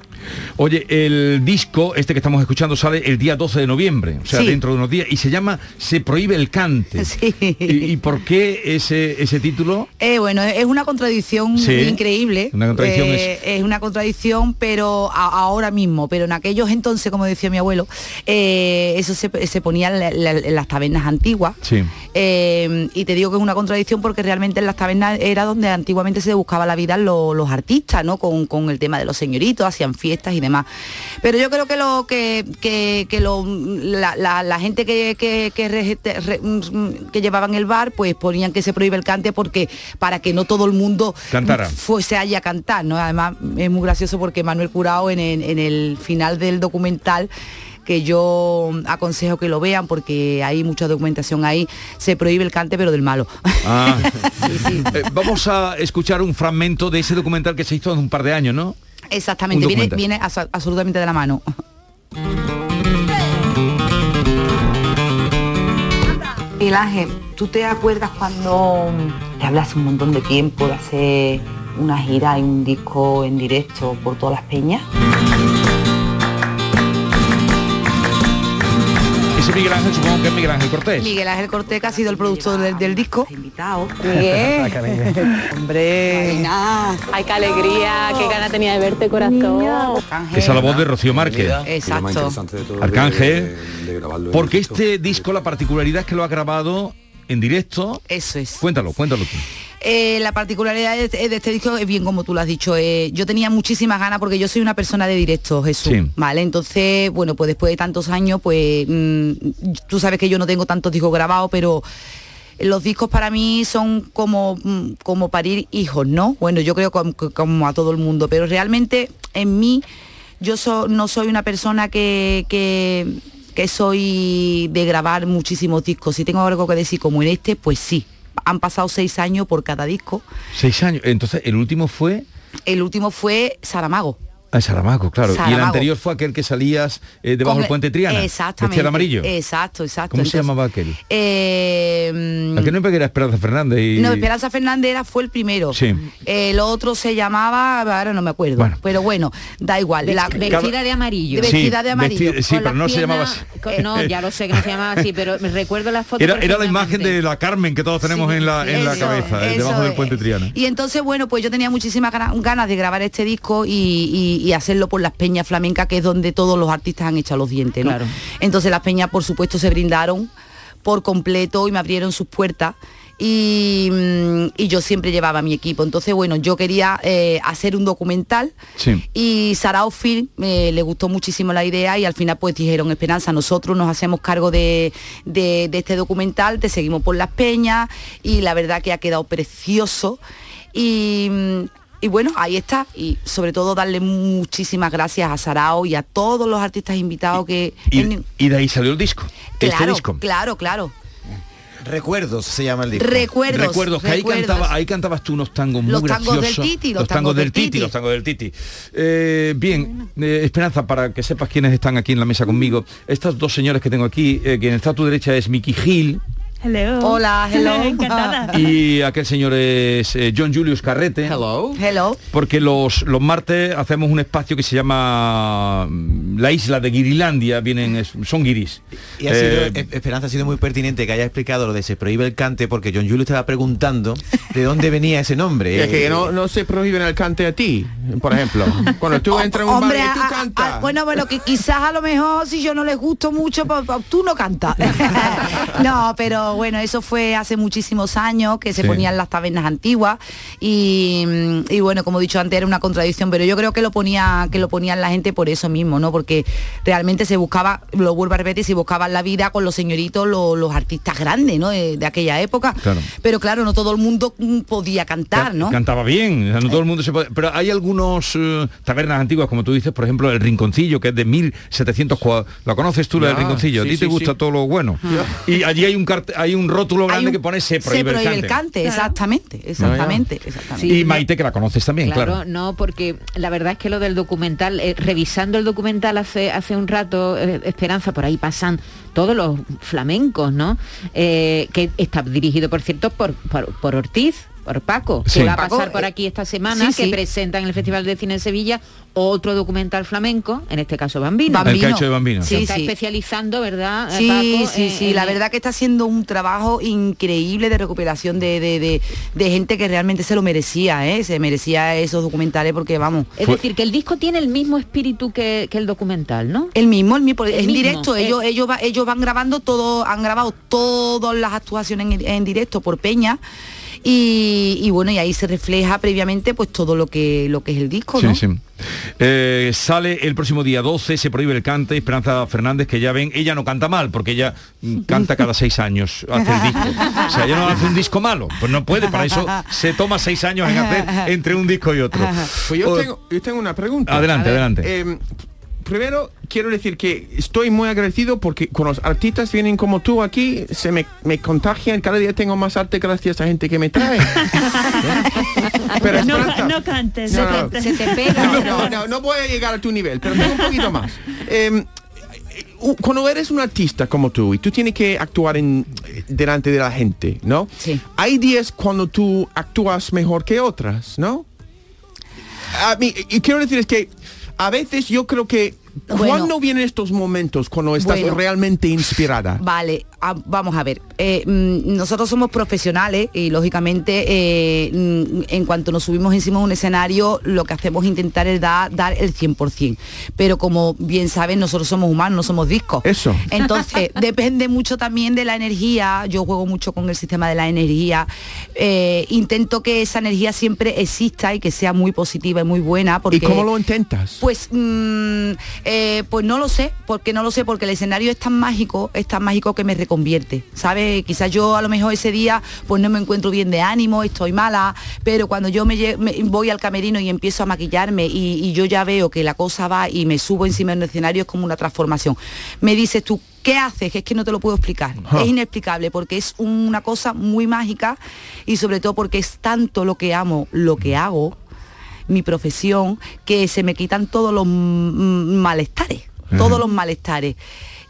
Oye, el disco, este que estamos escuchando, sale el día 12 de noviembre, o sea, Sí. dentro de unos días, y se llama Se prohíbe el cante. ¿Y, y por qué ese, ese título? Eh, bueno, es una contradicción Sí, increíble. una contradicción Eh, es una contradicción, pero a- ahora mismo, pero en aquellos entonces, como decía mi abuelo, eh, eso se, se ponía en, la- la- en las tabernas antiguas. Sí. Eh, y te digo que es una contradicción porque realmente en las tabernas era donde antiguamente se buscaba la vida lo- los artistas, ¿no? Con, con el tema de los señoritos, hacían fiestas y demás. Pero yo creo que lo que, que, que lo, la, la- la gente que, que, mm, que llevaban el bar, pues ponían que se prohíbe el cante porque para que no todo el mundo Cantara. fuese allí a cantar, ¿no? Además es muy gracioso porque Manuel Curao en el, en el final del documental que yo aconsejo que lo vean porque hay mucha documentación ahí, se prohíbe el cante pero del malo. Ah. Eh, vamos a escuchar un fragmento de ese documental que se hizo hace un par de años, ¿no? Exactamente, viene, viene absolutamente de la mano. Miguel Ángel, ¿tú te acuerdas cuando te hablas un montón de tiempo de hacer una gira y un disco en directo por todas las peñas? Ese Miguel Ángel supongo que es Miguel Ángel Cortés. Miguel Ángel Cortés, que ha sido el productor del, del disco. Invitado. Hombre. Ay, qué alegría, qué gana tenía de verte, corazón. Esa es la voz de Rocío Márquez. Exacto. Arcángel. Porque este disco, la particularidad es que lo ha grabado en directo. Eso es. Cuéntalo, cuéntalo tú. Eh, la particularidad de este, de este disco es bien como tú lo has dicho. eh, yo tenía muchísimas ganas porque yo soy una persona de directo, Jesús. Sí. Vale, entonces, bueno, pues después de tantos años, pues mm, tú sabes que yo no tengo tantos discos grabados, pero los discos para mí son como, mm, como parir hijos, ¿no? Bueno, yo creo como, como a todo el mundo, pero realmente en mí yo so- no soy una persona que, que, que soy de grabar muchísimos discos. Si tengo algo que decir como en este, pues sí. Han pasado seis años por cada disco. Seis años. Entonces, el último fue El último fue Saramago. A Saramago, claro. Y el anterior fue aquel que salías eh, debajo del puente Triana. Exactamente. De amarillo. Exacto, exacto. ¿Cómo se llamaba aquel? eh, Aquel no era Esperanza Fernández y... No, Esperanza Fernández era, fue el primero. Sí. El otro se llamaba, ahora no me acuerdo. Bueno. Pero bueno, da igual. La- Vestida de amarillo. De vestida de amarillo. vesti- sí, pero las no se llamaba así. con- No, ya lo sé que no se llamaba así, pero me recuerdo la foto. Era, era la imagen de la Carmen que todos tenemos en la, en la cabeza, eh, eso debajo del puente Triana. Y entonces, bueno, pues yo tenía muchísimas gana- ganas de grabar este disco y, y- y hacerlo por las peñas flamencas, que es donde todos los artistas han echado los dientes, ¿no? Claro. Entonces las peñas, por supuesto, se brindaron por completo y me abrieron sus puertas. Y, mm, y yo siempre llevaba mi equipo. Entonces, bueno, yo quería eh, hacer un documental Sí. y Sarao Film eh, le gustó muchísimo la idea y al final pues dijeron, Esperanza, nosotros nos hacemos cargo de, de- de este documental, te seguimos por las peñas y la verdad que ha quedado precioso. Y, mm, y bueno, ahí está. Y sobre todo darle muchísimas gracias a Sarao y a todos los artistas invitados que... Y, en- y de ahí salió el disco. este claro, disco. claro, claro. Recuerdos se llama el disco. Recuerdos. Recuerdos, que ahí, recuerdos. cantaba, ahí cantabas tú unos tangos muy Los tangos del graciosos. Titi, los tangos del Titi, los tangos del Titi. Eh, bien, eh, Esperanza, para que sepas quiénes están aquí en la mesa conmigo, estas dos señores que tengo aquí, eh, quien está a tu derecha es Mickey Gil Hello. Hola, hello. Encantada. y aquel señor es eh, John Julius Carrete. Hello. Hello. Porque los, los martes hacemos un espacio que se llama mm, La Isla de Guirilandia, vienen, son guiris. Y ha sido, Eh, eh, Esperanza ha sido muy pertinente que haya explicado lo de se prohíbe el cante porque John Julio estaba preguntando de dónde venía ese nombre. Es que no, no se prohíben el cante a ti, por ejemplo. Cuando tú entras en un Hombre, bar y tú cantas. bueno, bueno, que quizás a lo mejor si yo no les gusto mucho, pues, pues, tú no cantas. no, pero bueno, eso fue hace muchísimos años que se Sí. ponían las tabernas antiguas y, y bueno, como he dicho antes, era una contradicción, pero yo creo que lo ponía, que lo ponían la gente por eso mismo, ¿no? Porque realmente se buscaba, lo vuelvo a repetir, se buscaban la vida con los señoritos, lo- los, artistas grandes, ¿no? De, de aquella época. Claro. Pero claro, no todo el mundo podía cantar, ¿no? Cantaba bien, o sea, no todo el mundo se puede... Pero hay algunos eh, tabernas antiguas, como tú dices, por ejemplo, el Rinconcillo, que es de 1700 cua- ¿La conoces tú, la del Ya, Rinconcillo? ¿A sí, ti te gusta sí. todo lo bueno? Y allí hay un carte- hay un rótulo grande un- que pone se prohíbe, prohíbe el cante. exactamente, exactamente, exactamente. y Maite, que la conoces también, claro. Claro, no, porque la verdad es que lo del documental, eh, revisando el documental hace, hace un rato, eh, Esperanza, por ahí pasan todos los flamencos, ¿no? Eh, que está dirigido, por cierto, por, por, por Ortiz, por Paco, Sí. que va a Paco, pasar por eh, aquí esta semana, sí, que presenta en el Festival de Cine de Sevilla otro documental flamenco, en este caso Bambino. El hecho de Bambino. Se Sí, está sí. especializando, ¿verdad? eh, Sí, Paco, sí, sí, en- la verdad que está haciendo un trabajo increíble de recuperación de, de- de- de gente que realmente se lo merecía, ¿eh? se merecía esos documentales porque vamos. Es decir, que el disco tiene el mismo espíritu que, que el documental, ¿no? El mismo, el mismo, El en mismo, directo, ellos, ellos, va- ellos van grabando todo, han grabado todas las actuaciones en, en directo por Peña. Y, y bueno, y ahí se refleja previamente pues todo lo que lo que es el disco, Sí, ¿no? sí. Eh, sale el próximo día 12, se prohíbe el cante, Esperanza Fernández, que ya ven, ella no canta mal, porque ella mm, canta cada seis años, hace el disco. O sea, ella no hace un disco malo, pues no puede, para eso se toma seis años en hacer entre un disco y otro. Pues yo tengo, yo tengo una pregunta. Adelante, adelante. eh, primero quiero decir que estoy muy agradecido porque con los artistas vienen como tú aquí, se me, me contagian, cada día tengo más arte gracias a gente que me trae. Pero no, cantes, No, no, no. cantes. Se te pega. no, no, no, no voy a llegar a tu nivel, pero tengo un poquito más. Eh, u- cuando eres un artista como tú y tú tienes que actuar en, delante de la gente, ¿no? Sí. Hay días cuando tú actúas mejor que otras, ¿no? A mí, y quiero decir es que a veces yo creo que ¿Cuándo vienen estos momentos cuando estás Bueno. realmente inspirada? Vale, ah, vamos a ver. eh, mm, nosotros somos profesionales y lógicamente eh, mm, en cuanto nos subimos encima de un escenario lo que hacemos es intentar es dar, dar el 100%. Pero como bien saben, nosotros somos humanos, no somos discos. Eso. Entonces, depende mucho también de la energía. Yo juego mucho con el sistema de la energía. Eh, intento que esa energía siempre exista y que sea muy positiva y muy buena. Porque, ¿Y cómo lo intentas? pues, mm, pues no lo sé, porque no lo sé, porque el escenario es tan mágico, es tan mágico que me reconvierte, ¿sabes? Quizás yo a lo mejor ese día pues no me encuentro bien de ánimo, estoy mala, pero cuando yo me, me- voy al camerino y empiezo a maquillarme y, y yo ya veo que la cosa va y me subo encima del escenario es como una transformación. Me dices tú, ¿Qué haces? Es que no te lo puedo explicar. Ajá. Es inexplicable porque es una cosa muy mágica y sobre todo porque es tanto lo que amo, lo que hago, mi profesión, que se me quitan todos los mm, malestares, todos los malestares.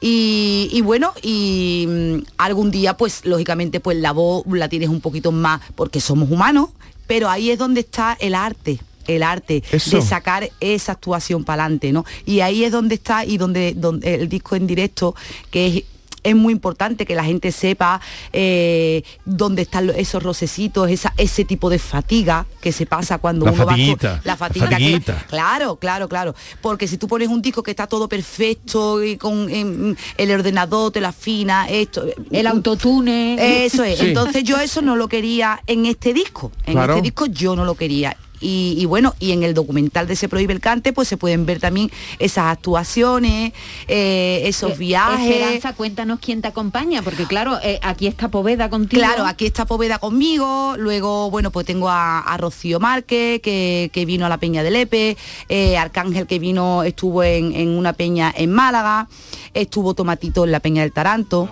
Y, y bueno, y mm, algún día, pues lógicamente, pues la voz la tienes un poquito más, porque somos humanos, pero ahí es donde está el arte el arte Eso. de sacar esa actuación para adelante, ¿no? Y ahí es donde está y donde, donde el disco en directo, que es es muy importante que la gente sepa eh, dónde están esos rocecitos, esa, ese tipo de fatiga que se pasa cuando La uno va... fatiguita, to- la La fatiga. que- fatiguita. claro, claro, claro. Porque si tú pones un disco que está todo perfecto y con el ordenador te lo afina, esto... El autotune. Eso es. Sí. Entonces yo eso no lo quería en este disco. En Claro. este disco yo no lo quería. Y, y bueno, y en el documental de Se Prohíbe el Cante, pues se pueden ver también esas actuaciones, eh, esos Eh, viajes. Esperanza, cuéntanos quién te acompaña, porque claro, eh, aquí está Poveda contigo. Claro, aquí está Poveda conmigo, luego, bueno, pues tengo a, a Rocío Márquez, que, que vino a la Peña de Lepe, eh, Arcángel que vino, estuvo en, en una peña en Málaga, estuvo Tomatito en la Peña del Taranto.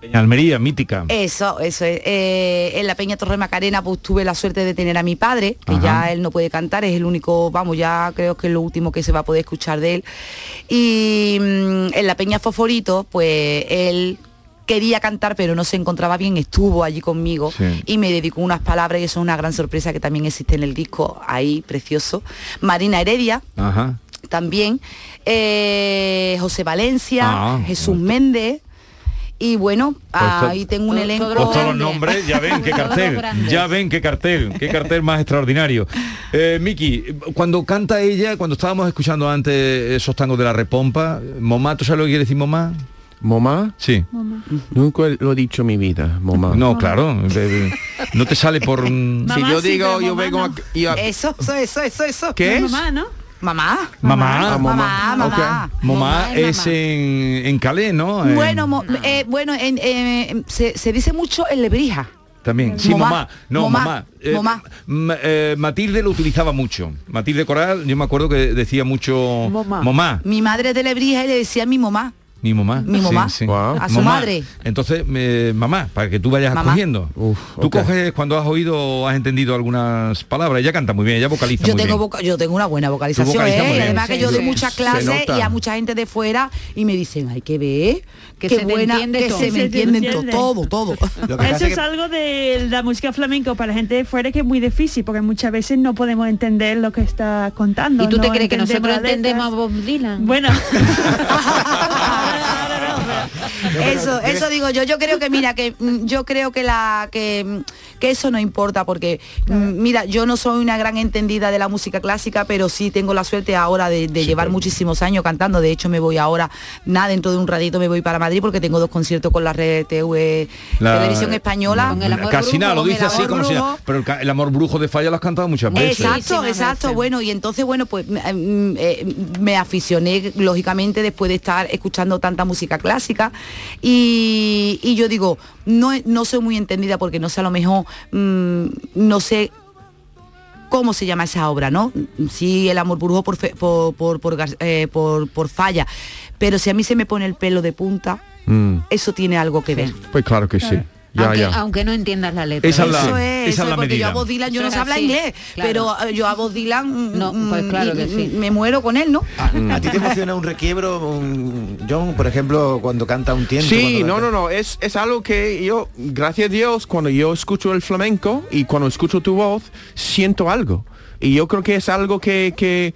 Peña Almería, mítica. Eso, eso es. Eh, en la Peña Torre Macarena pues tuve la suerte de tener a mi padre, que Ajá. ya él no puede cantar, es el único, vamos, ya creo que es lo último que se va a poder escuchar de él. Y mm, en la Peña Foforito, pues él quería cantar pero no se encontraba bien, estuvo allí conmigo Sí. y me dedicó unas palabras y eso es una gran sorpresa que también existe en el disco, ahí precioso. Marina Heredia, Ajá. también, eh, José Valencia, Ah, Jesús Méndez. Y bueno, Pues ahí tengo un elenco. Pues todos los nombres, ya ven qué cartel, ya ven qué cartel, qué cartel más extraordinario. Eh, Miki, cuando canta ella, cuando estábamos escuchando antes esos tangos de la repompa, Momá, ¿tú sabes lo que quiere decir Momá? ¿Momá? Sí. Nunca lo he dicho en mi vida, mamá. No, claro, no te sale por... un- Si yo digo, yo vengo a... yo- Eso, eso, eso, eso, eso. ¿Qué es? Mamá, ¿no? Mamá. Mamá. Mamá, mamá. mamá. Momá es en, en Calais, ¿no? En- Bueno, mo- eh, bueno, en- eh, se, se dice mucho en Lebrija. También, sí, mamá. No, Momá. mamá. Eh, eh, Matilde lo utilizaba mucho. Matilde Coral, yo me acuerdo que decía mucho Momá. mamá. Mi madre es de Lebrija y le decía a mi mamá. Mi mamá. Mi mamá. A su madre. Entonces, me- mamá, para que tú vayas Mamá. cogiendo. tú coges cuando has oído, has entendido algunas palabras. Ella canta muy bien, ella vocaliza Yo muy tengo, bien. voca- yo tengo una buena vocalización, ¿eh? Y además que Sí, yo doy muchas Se clases y a mucha gente de fuera y me dicen, hay que ver, Que qué se te buena, entiende que todo. se me entienden entiende. todo, todo. Eso es algo de la música flamenco para la gente de fuera que es muy difícil porque muchas veces no podemos entender lo que está contando. ¿Y tú te crees que nosotros entendemos a. Bob Dylan? Bueno, eso, eso digo yo. Yo creo que mira que mm, yo creo que la que, mm, que eso no importa porque mm, mira, yo no soy una gran entendida de la música clásica, pero sí tengo la suerte ahora de, de llevar muchísimos años cantando. De hecho, me voy ahora, nada, dentro de un ratito me voy para Madrid porque tengo dos conciertos con la red TV La- Televisión Española. Casi nada, lo dice así como si. Pero el, amor brujo de falla lo has cantado muchas veces. Exacto, exacto. Bueno, y entonces, bueno, pues mm, eh, me aficioné, lógicamente, después de estar escuchando tanta música clásica. Y, y yo digo, no, no soy muy entendida porque no sé a lo mejor, mm, no sé cómo se llama esa obra, ¿no? Sí, el amor brujo por, fe- por, por, por, Gar- eh, por- por falla. Pero si a mí se me pone el pelo de punta, Mm, eso tiene algo que ver. pues claro que sí. Ya, aunque, ya. aunque no entiendas la letra. Esa es la- Eso es, esa eso es es la porque yo a Bob Dylan, yo Eso no sé hablar inglés, claro. pero eh, yo a Bob Dylan No, mm, pues claro que y- sí. me muero con él, ¿no? ¿A ti te emociona un requiebro, un John, por ejemplo, cuando canta un tiempo? Sí, no, no, no, es, es algo que yo, gracias a Dios, cuando yo escucho el flamenco y cuando escucho tu voz, siento algo. Y yo creo que es algo que, que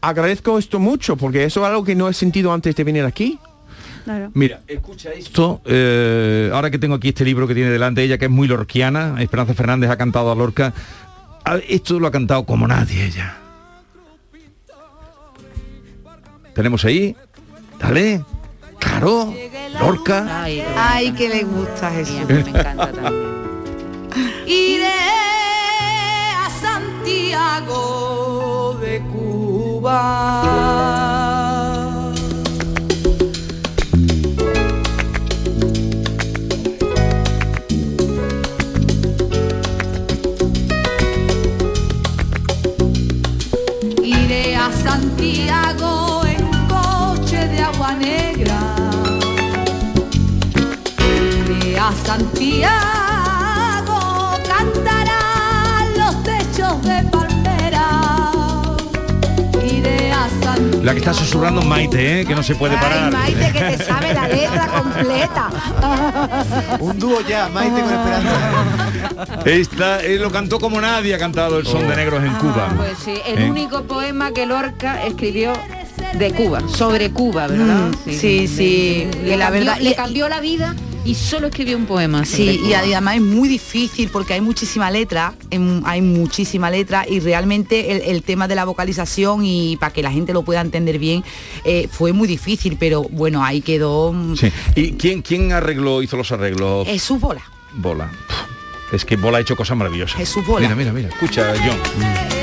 agradezco esto mucho porque eso es algo que no he sentido antes de venir aquí. Mira, escucha esto, eh, ahora que tengo aquí este libro que tiene delante ella, que es muy lorquiana, Esperanza Fernández ha cantado a Lorca, esto lo ha cantado como nadie ella. Tenemos ahí, dale, claro, Lorca. Ay, que le gusta Jesús. me encanta también. Iré a Santiago de Cuba. Santiago, cantarán los techos de palmera. Santiago. La que está susurrando Maite, ¿eh? que no se puede parar. Maite, que te sabe la letra completa. Un dúo ya, Maite con Esperanza. Esta eh, lo cantó como nadie ha cantado el son de negros en Cuba. Pues sí, el ¿Eh? único poema que Lorca escribió de Cuba, sobre Cuba, ¿verdad? Mm, sí, sí, Le, y la cambió, verdad- le cambió la vida y solo escribió un poema. Sí, y además es muy difícil porque hay muchísima letra, em, hay muchísima letra y realmente el, el tema de la vocalización y para que la gente lo pueda entender bien eh, fue muy difícil, pero bueno, ahí quedó mm, Sí. ¿Y quién, quién arregló, hizo los arreglos? Jesús Bola. Bola. Es que Bola ha hecho cosas maravillosas. Jesús Bola. Mira, mira, mira. Escucha, John.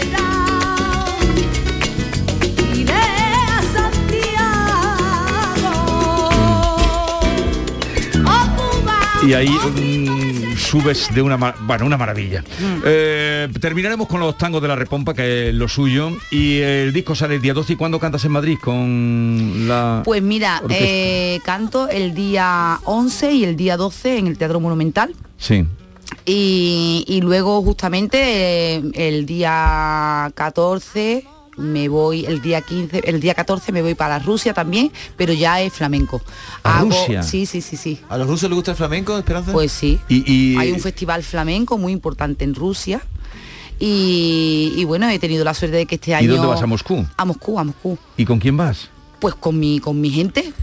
Y ahí mm, subes de una, bueno, una maravilla. Mm. Eh, terminaremos con los tangos de la repompa, que es lo suyo. Y el disco sale el día 12. ¿Y cuándo cantas en Madrid con la Pues mira, eh, canto el día 11 y el día 12 en el Teatro Monumental. Sí. Y, y luego justamente eh, el día 14 me voy, el día 15, el día 14 me voy para Rusia también, pero ya es flamenco. ¿A Hago- Rusia? Sí, sí, sí, sí. ¿A los rusos les gusta el flamenco, Esperanza? Pues sí. Y, Hay un festival flamenco muy importante en Rusia. Y, y bueno, he tenido la suerte de que este año... ¿Y dónde vas a Moscú? A Moscú, a Moscú. ¿Y con quién vas? Pues con mi, con mi gente.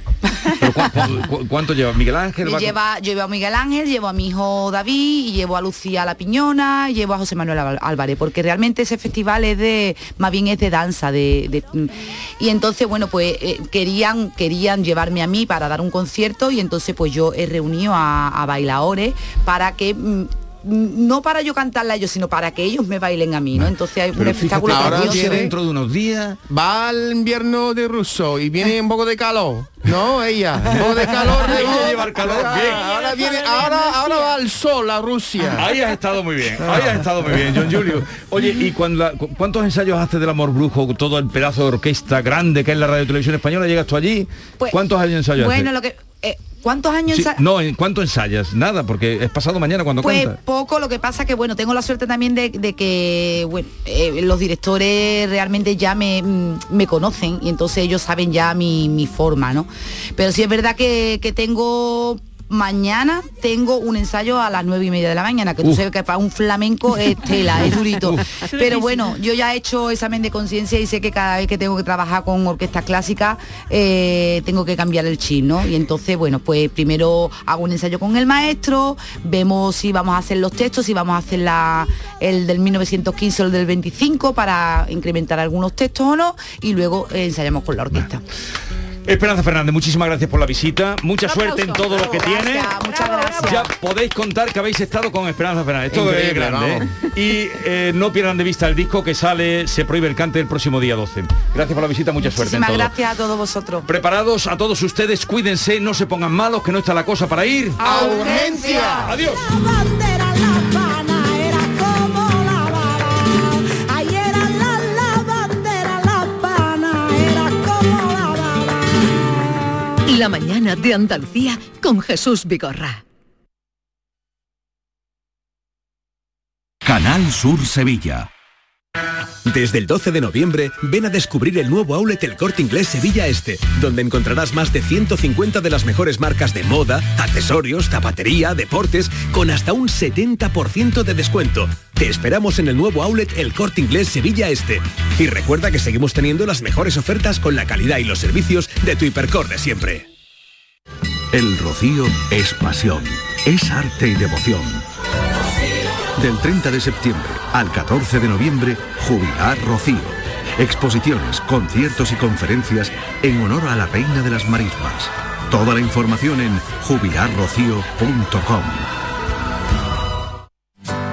¿Cu- ¿Cuánto lleva Miguel Ángel? Va con- lleva, llevo a Miguel Ángel, llevo a mi hijo David, y llevo a Lucía La Piñona, y llevo a José Manuel Ál- Álvarez, porque realmente ese festival es de, más bien es de danza, de, de- y entonces bueno pues eh, querían, querían llevarme a mí para dar un concierto y entonces pues yo he reunido a, a bailadores para que mm, no para yo cantarla a ellos, sino para que ellos me bailen a mí, ¿no? Entonces hay un Pero espectáculo ahora precioso. viene dentro de unos días. Va al invierno de ruso y viene un poco de calor. No, ella. Un poco de calor. de Ella lleva el calor, Ah, bien. Ahora viene, ahora, ahora va al sol a Rusia. Ahí has estado muy bien, ahí has estado muy bien, John Julio. Oye, ¿y cuando la- cu- cuántos ensayos hace del amor brujo, todo el pedazo de orquesta grande que es la radio televisión española? ¿Llegas tú allí? Pues, ¿Cuántos años ensayos Bueno, haces? lo que eh, ¿cuántos años Sí, no, ¿en cuánto ensayas? Nada, porque es pasado mañana cuando Pues poco, lo que pasa que bueno, tengo la suerte también de, de que bueno, eh, los directores realmente ya me, mm, me conocen y entonces ellos saben ya mi, mi forma, ¿no? Pero sí es verdad que, que tengo mañana tengo un ensayo a las nueve y media de la mañana, que tú sabes que para un flamenco es tela, es durito. Pero bueno, yo ya he hecho examen de conciencia y sé que cada vez que tengo que trabajar con orquestas clásicas eh, tengo que cambiar el chip, ¿no? Y entonces, bueno, pues primero hago un ensayo con el maestro, vemos si vamos a hacer los textos, si vamos a hacer la, el del 1915 o el del 25 para incrementar algunos textos o no, y luego eh, ensayamos con la orquesta. Esperanza Fernández, muchísimas gracias por la visita. Mucha suerte en todo lo que tiene. Muchas gracias. Ya podéis contar que habéis estado con Esperanza Fernández. Esto es Increíble, grande. ¿eh? Y eh, no pierdan de vista el disco que sale Se prohíbe el cante el próximo día 12. Gracias por la visita, mucha suerte en Muchísimas todo. gracias a todos vosotros. Preparados a todos ustedes, cuídense, no se pongan malos, que no está la cosa para ir. ¡A urgencia! Adiós. La mañana de Andalucía con Jesús Vigorra. Canal Sur Sevilla. Desde el 12 de noviembre, ven a descubrir el nuevo outlet El Corte Inglés Sevilla Este, donde encontrarás más de 150 de las mejores marcas de moda, accesorios, zapatería, deportes, con hasta un 70% de descuento. Te esperamos en el nuevo outlet El Corte Inglés Sevilla Este. Y recuerda que seguimos teniendo las mejores ofertas con la calidad y los servicios de tu hipercor de siempre. El rocío es pasión, es arte y devoción. Del 30 de septiembre al 14 de noviembre, Jubilar Rocío. Exposiciones, conciertos y conferencias en honor a la Reina de las Marismas. Toda la información en jubilarrocío.com.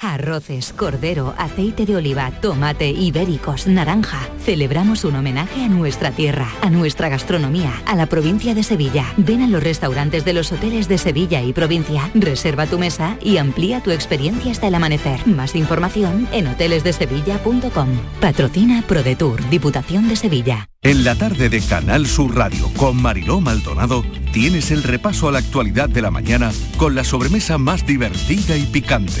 Arroces, cordero, aceite de oliva, tomate, ibéricos, naranja. Celebramos un homenaje a nuestra tierra, a nuestra gastronomía, a la provincia de Sevilla. Ven a los restaurantes de los hoteles de Sevilla y provincia, reserva tu mesa y amplía tu experiencia hasta el amanecer. Más información en hotelesdesevilla.com. Patrocina ProDetour, Diputación de Sevilla. En la tarde de Canal Sur Radio con Mariló Maldonado tienes el repaso a la actualidad de la mañana con la sobremesa más divertida y picante,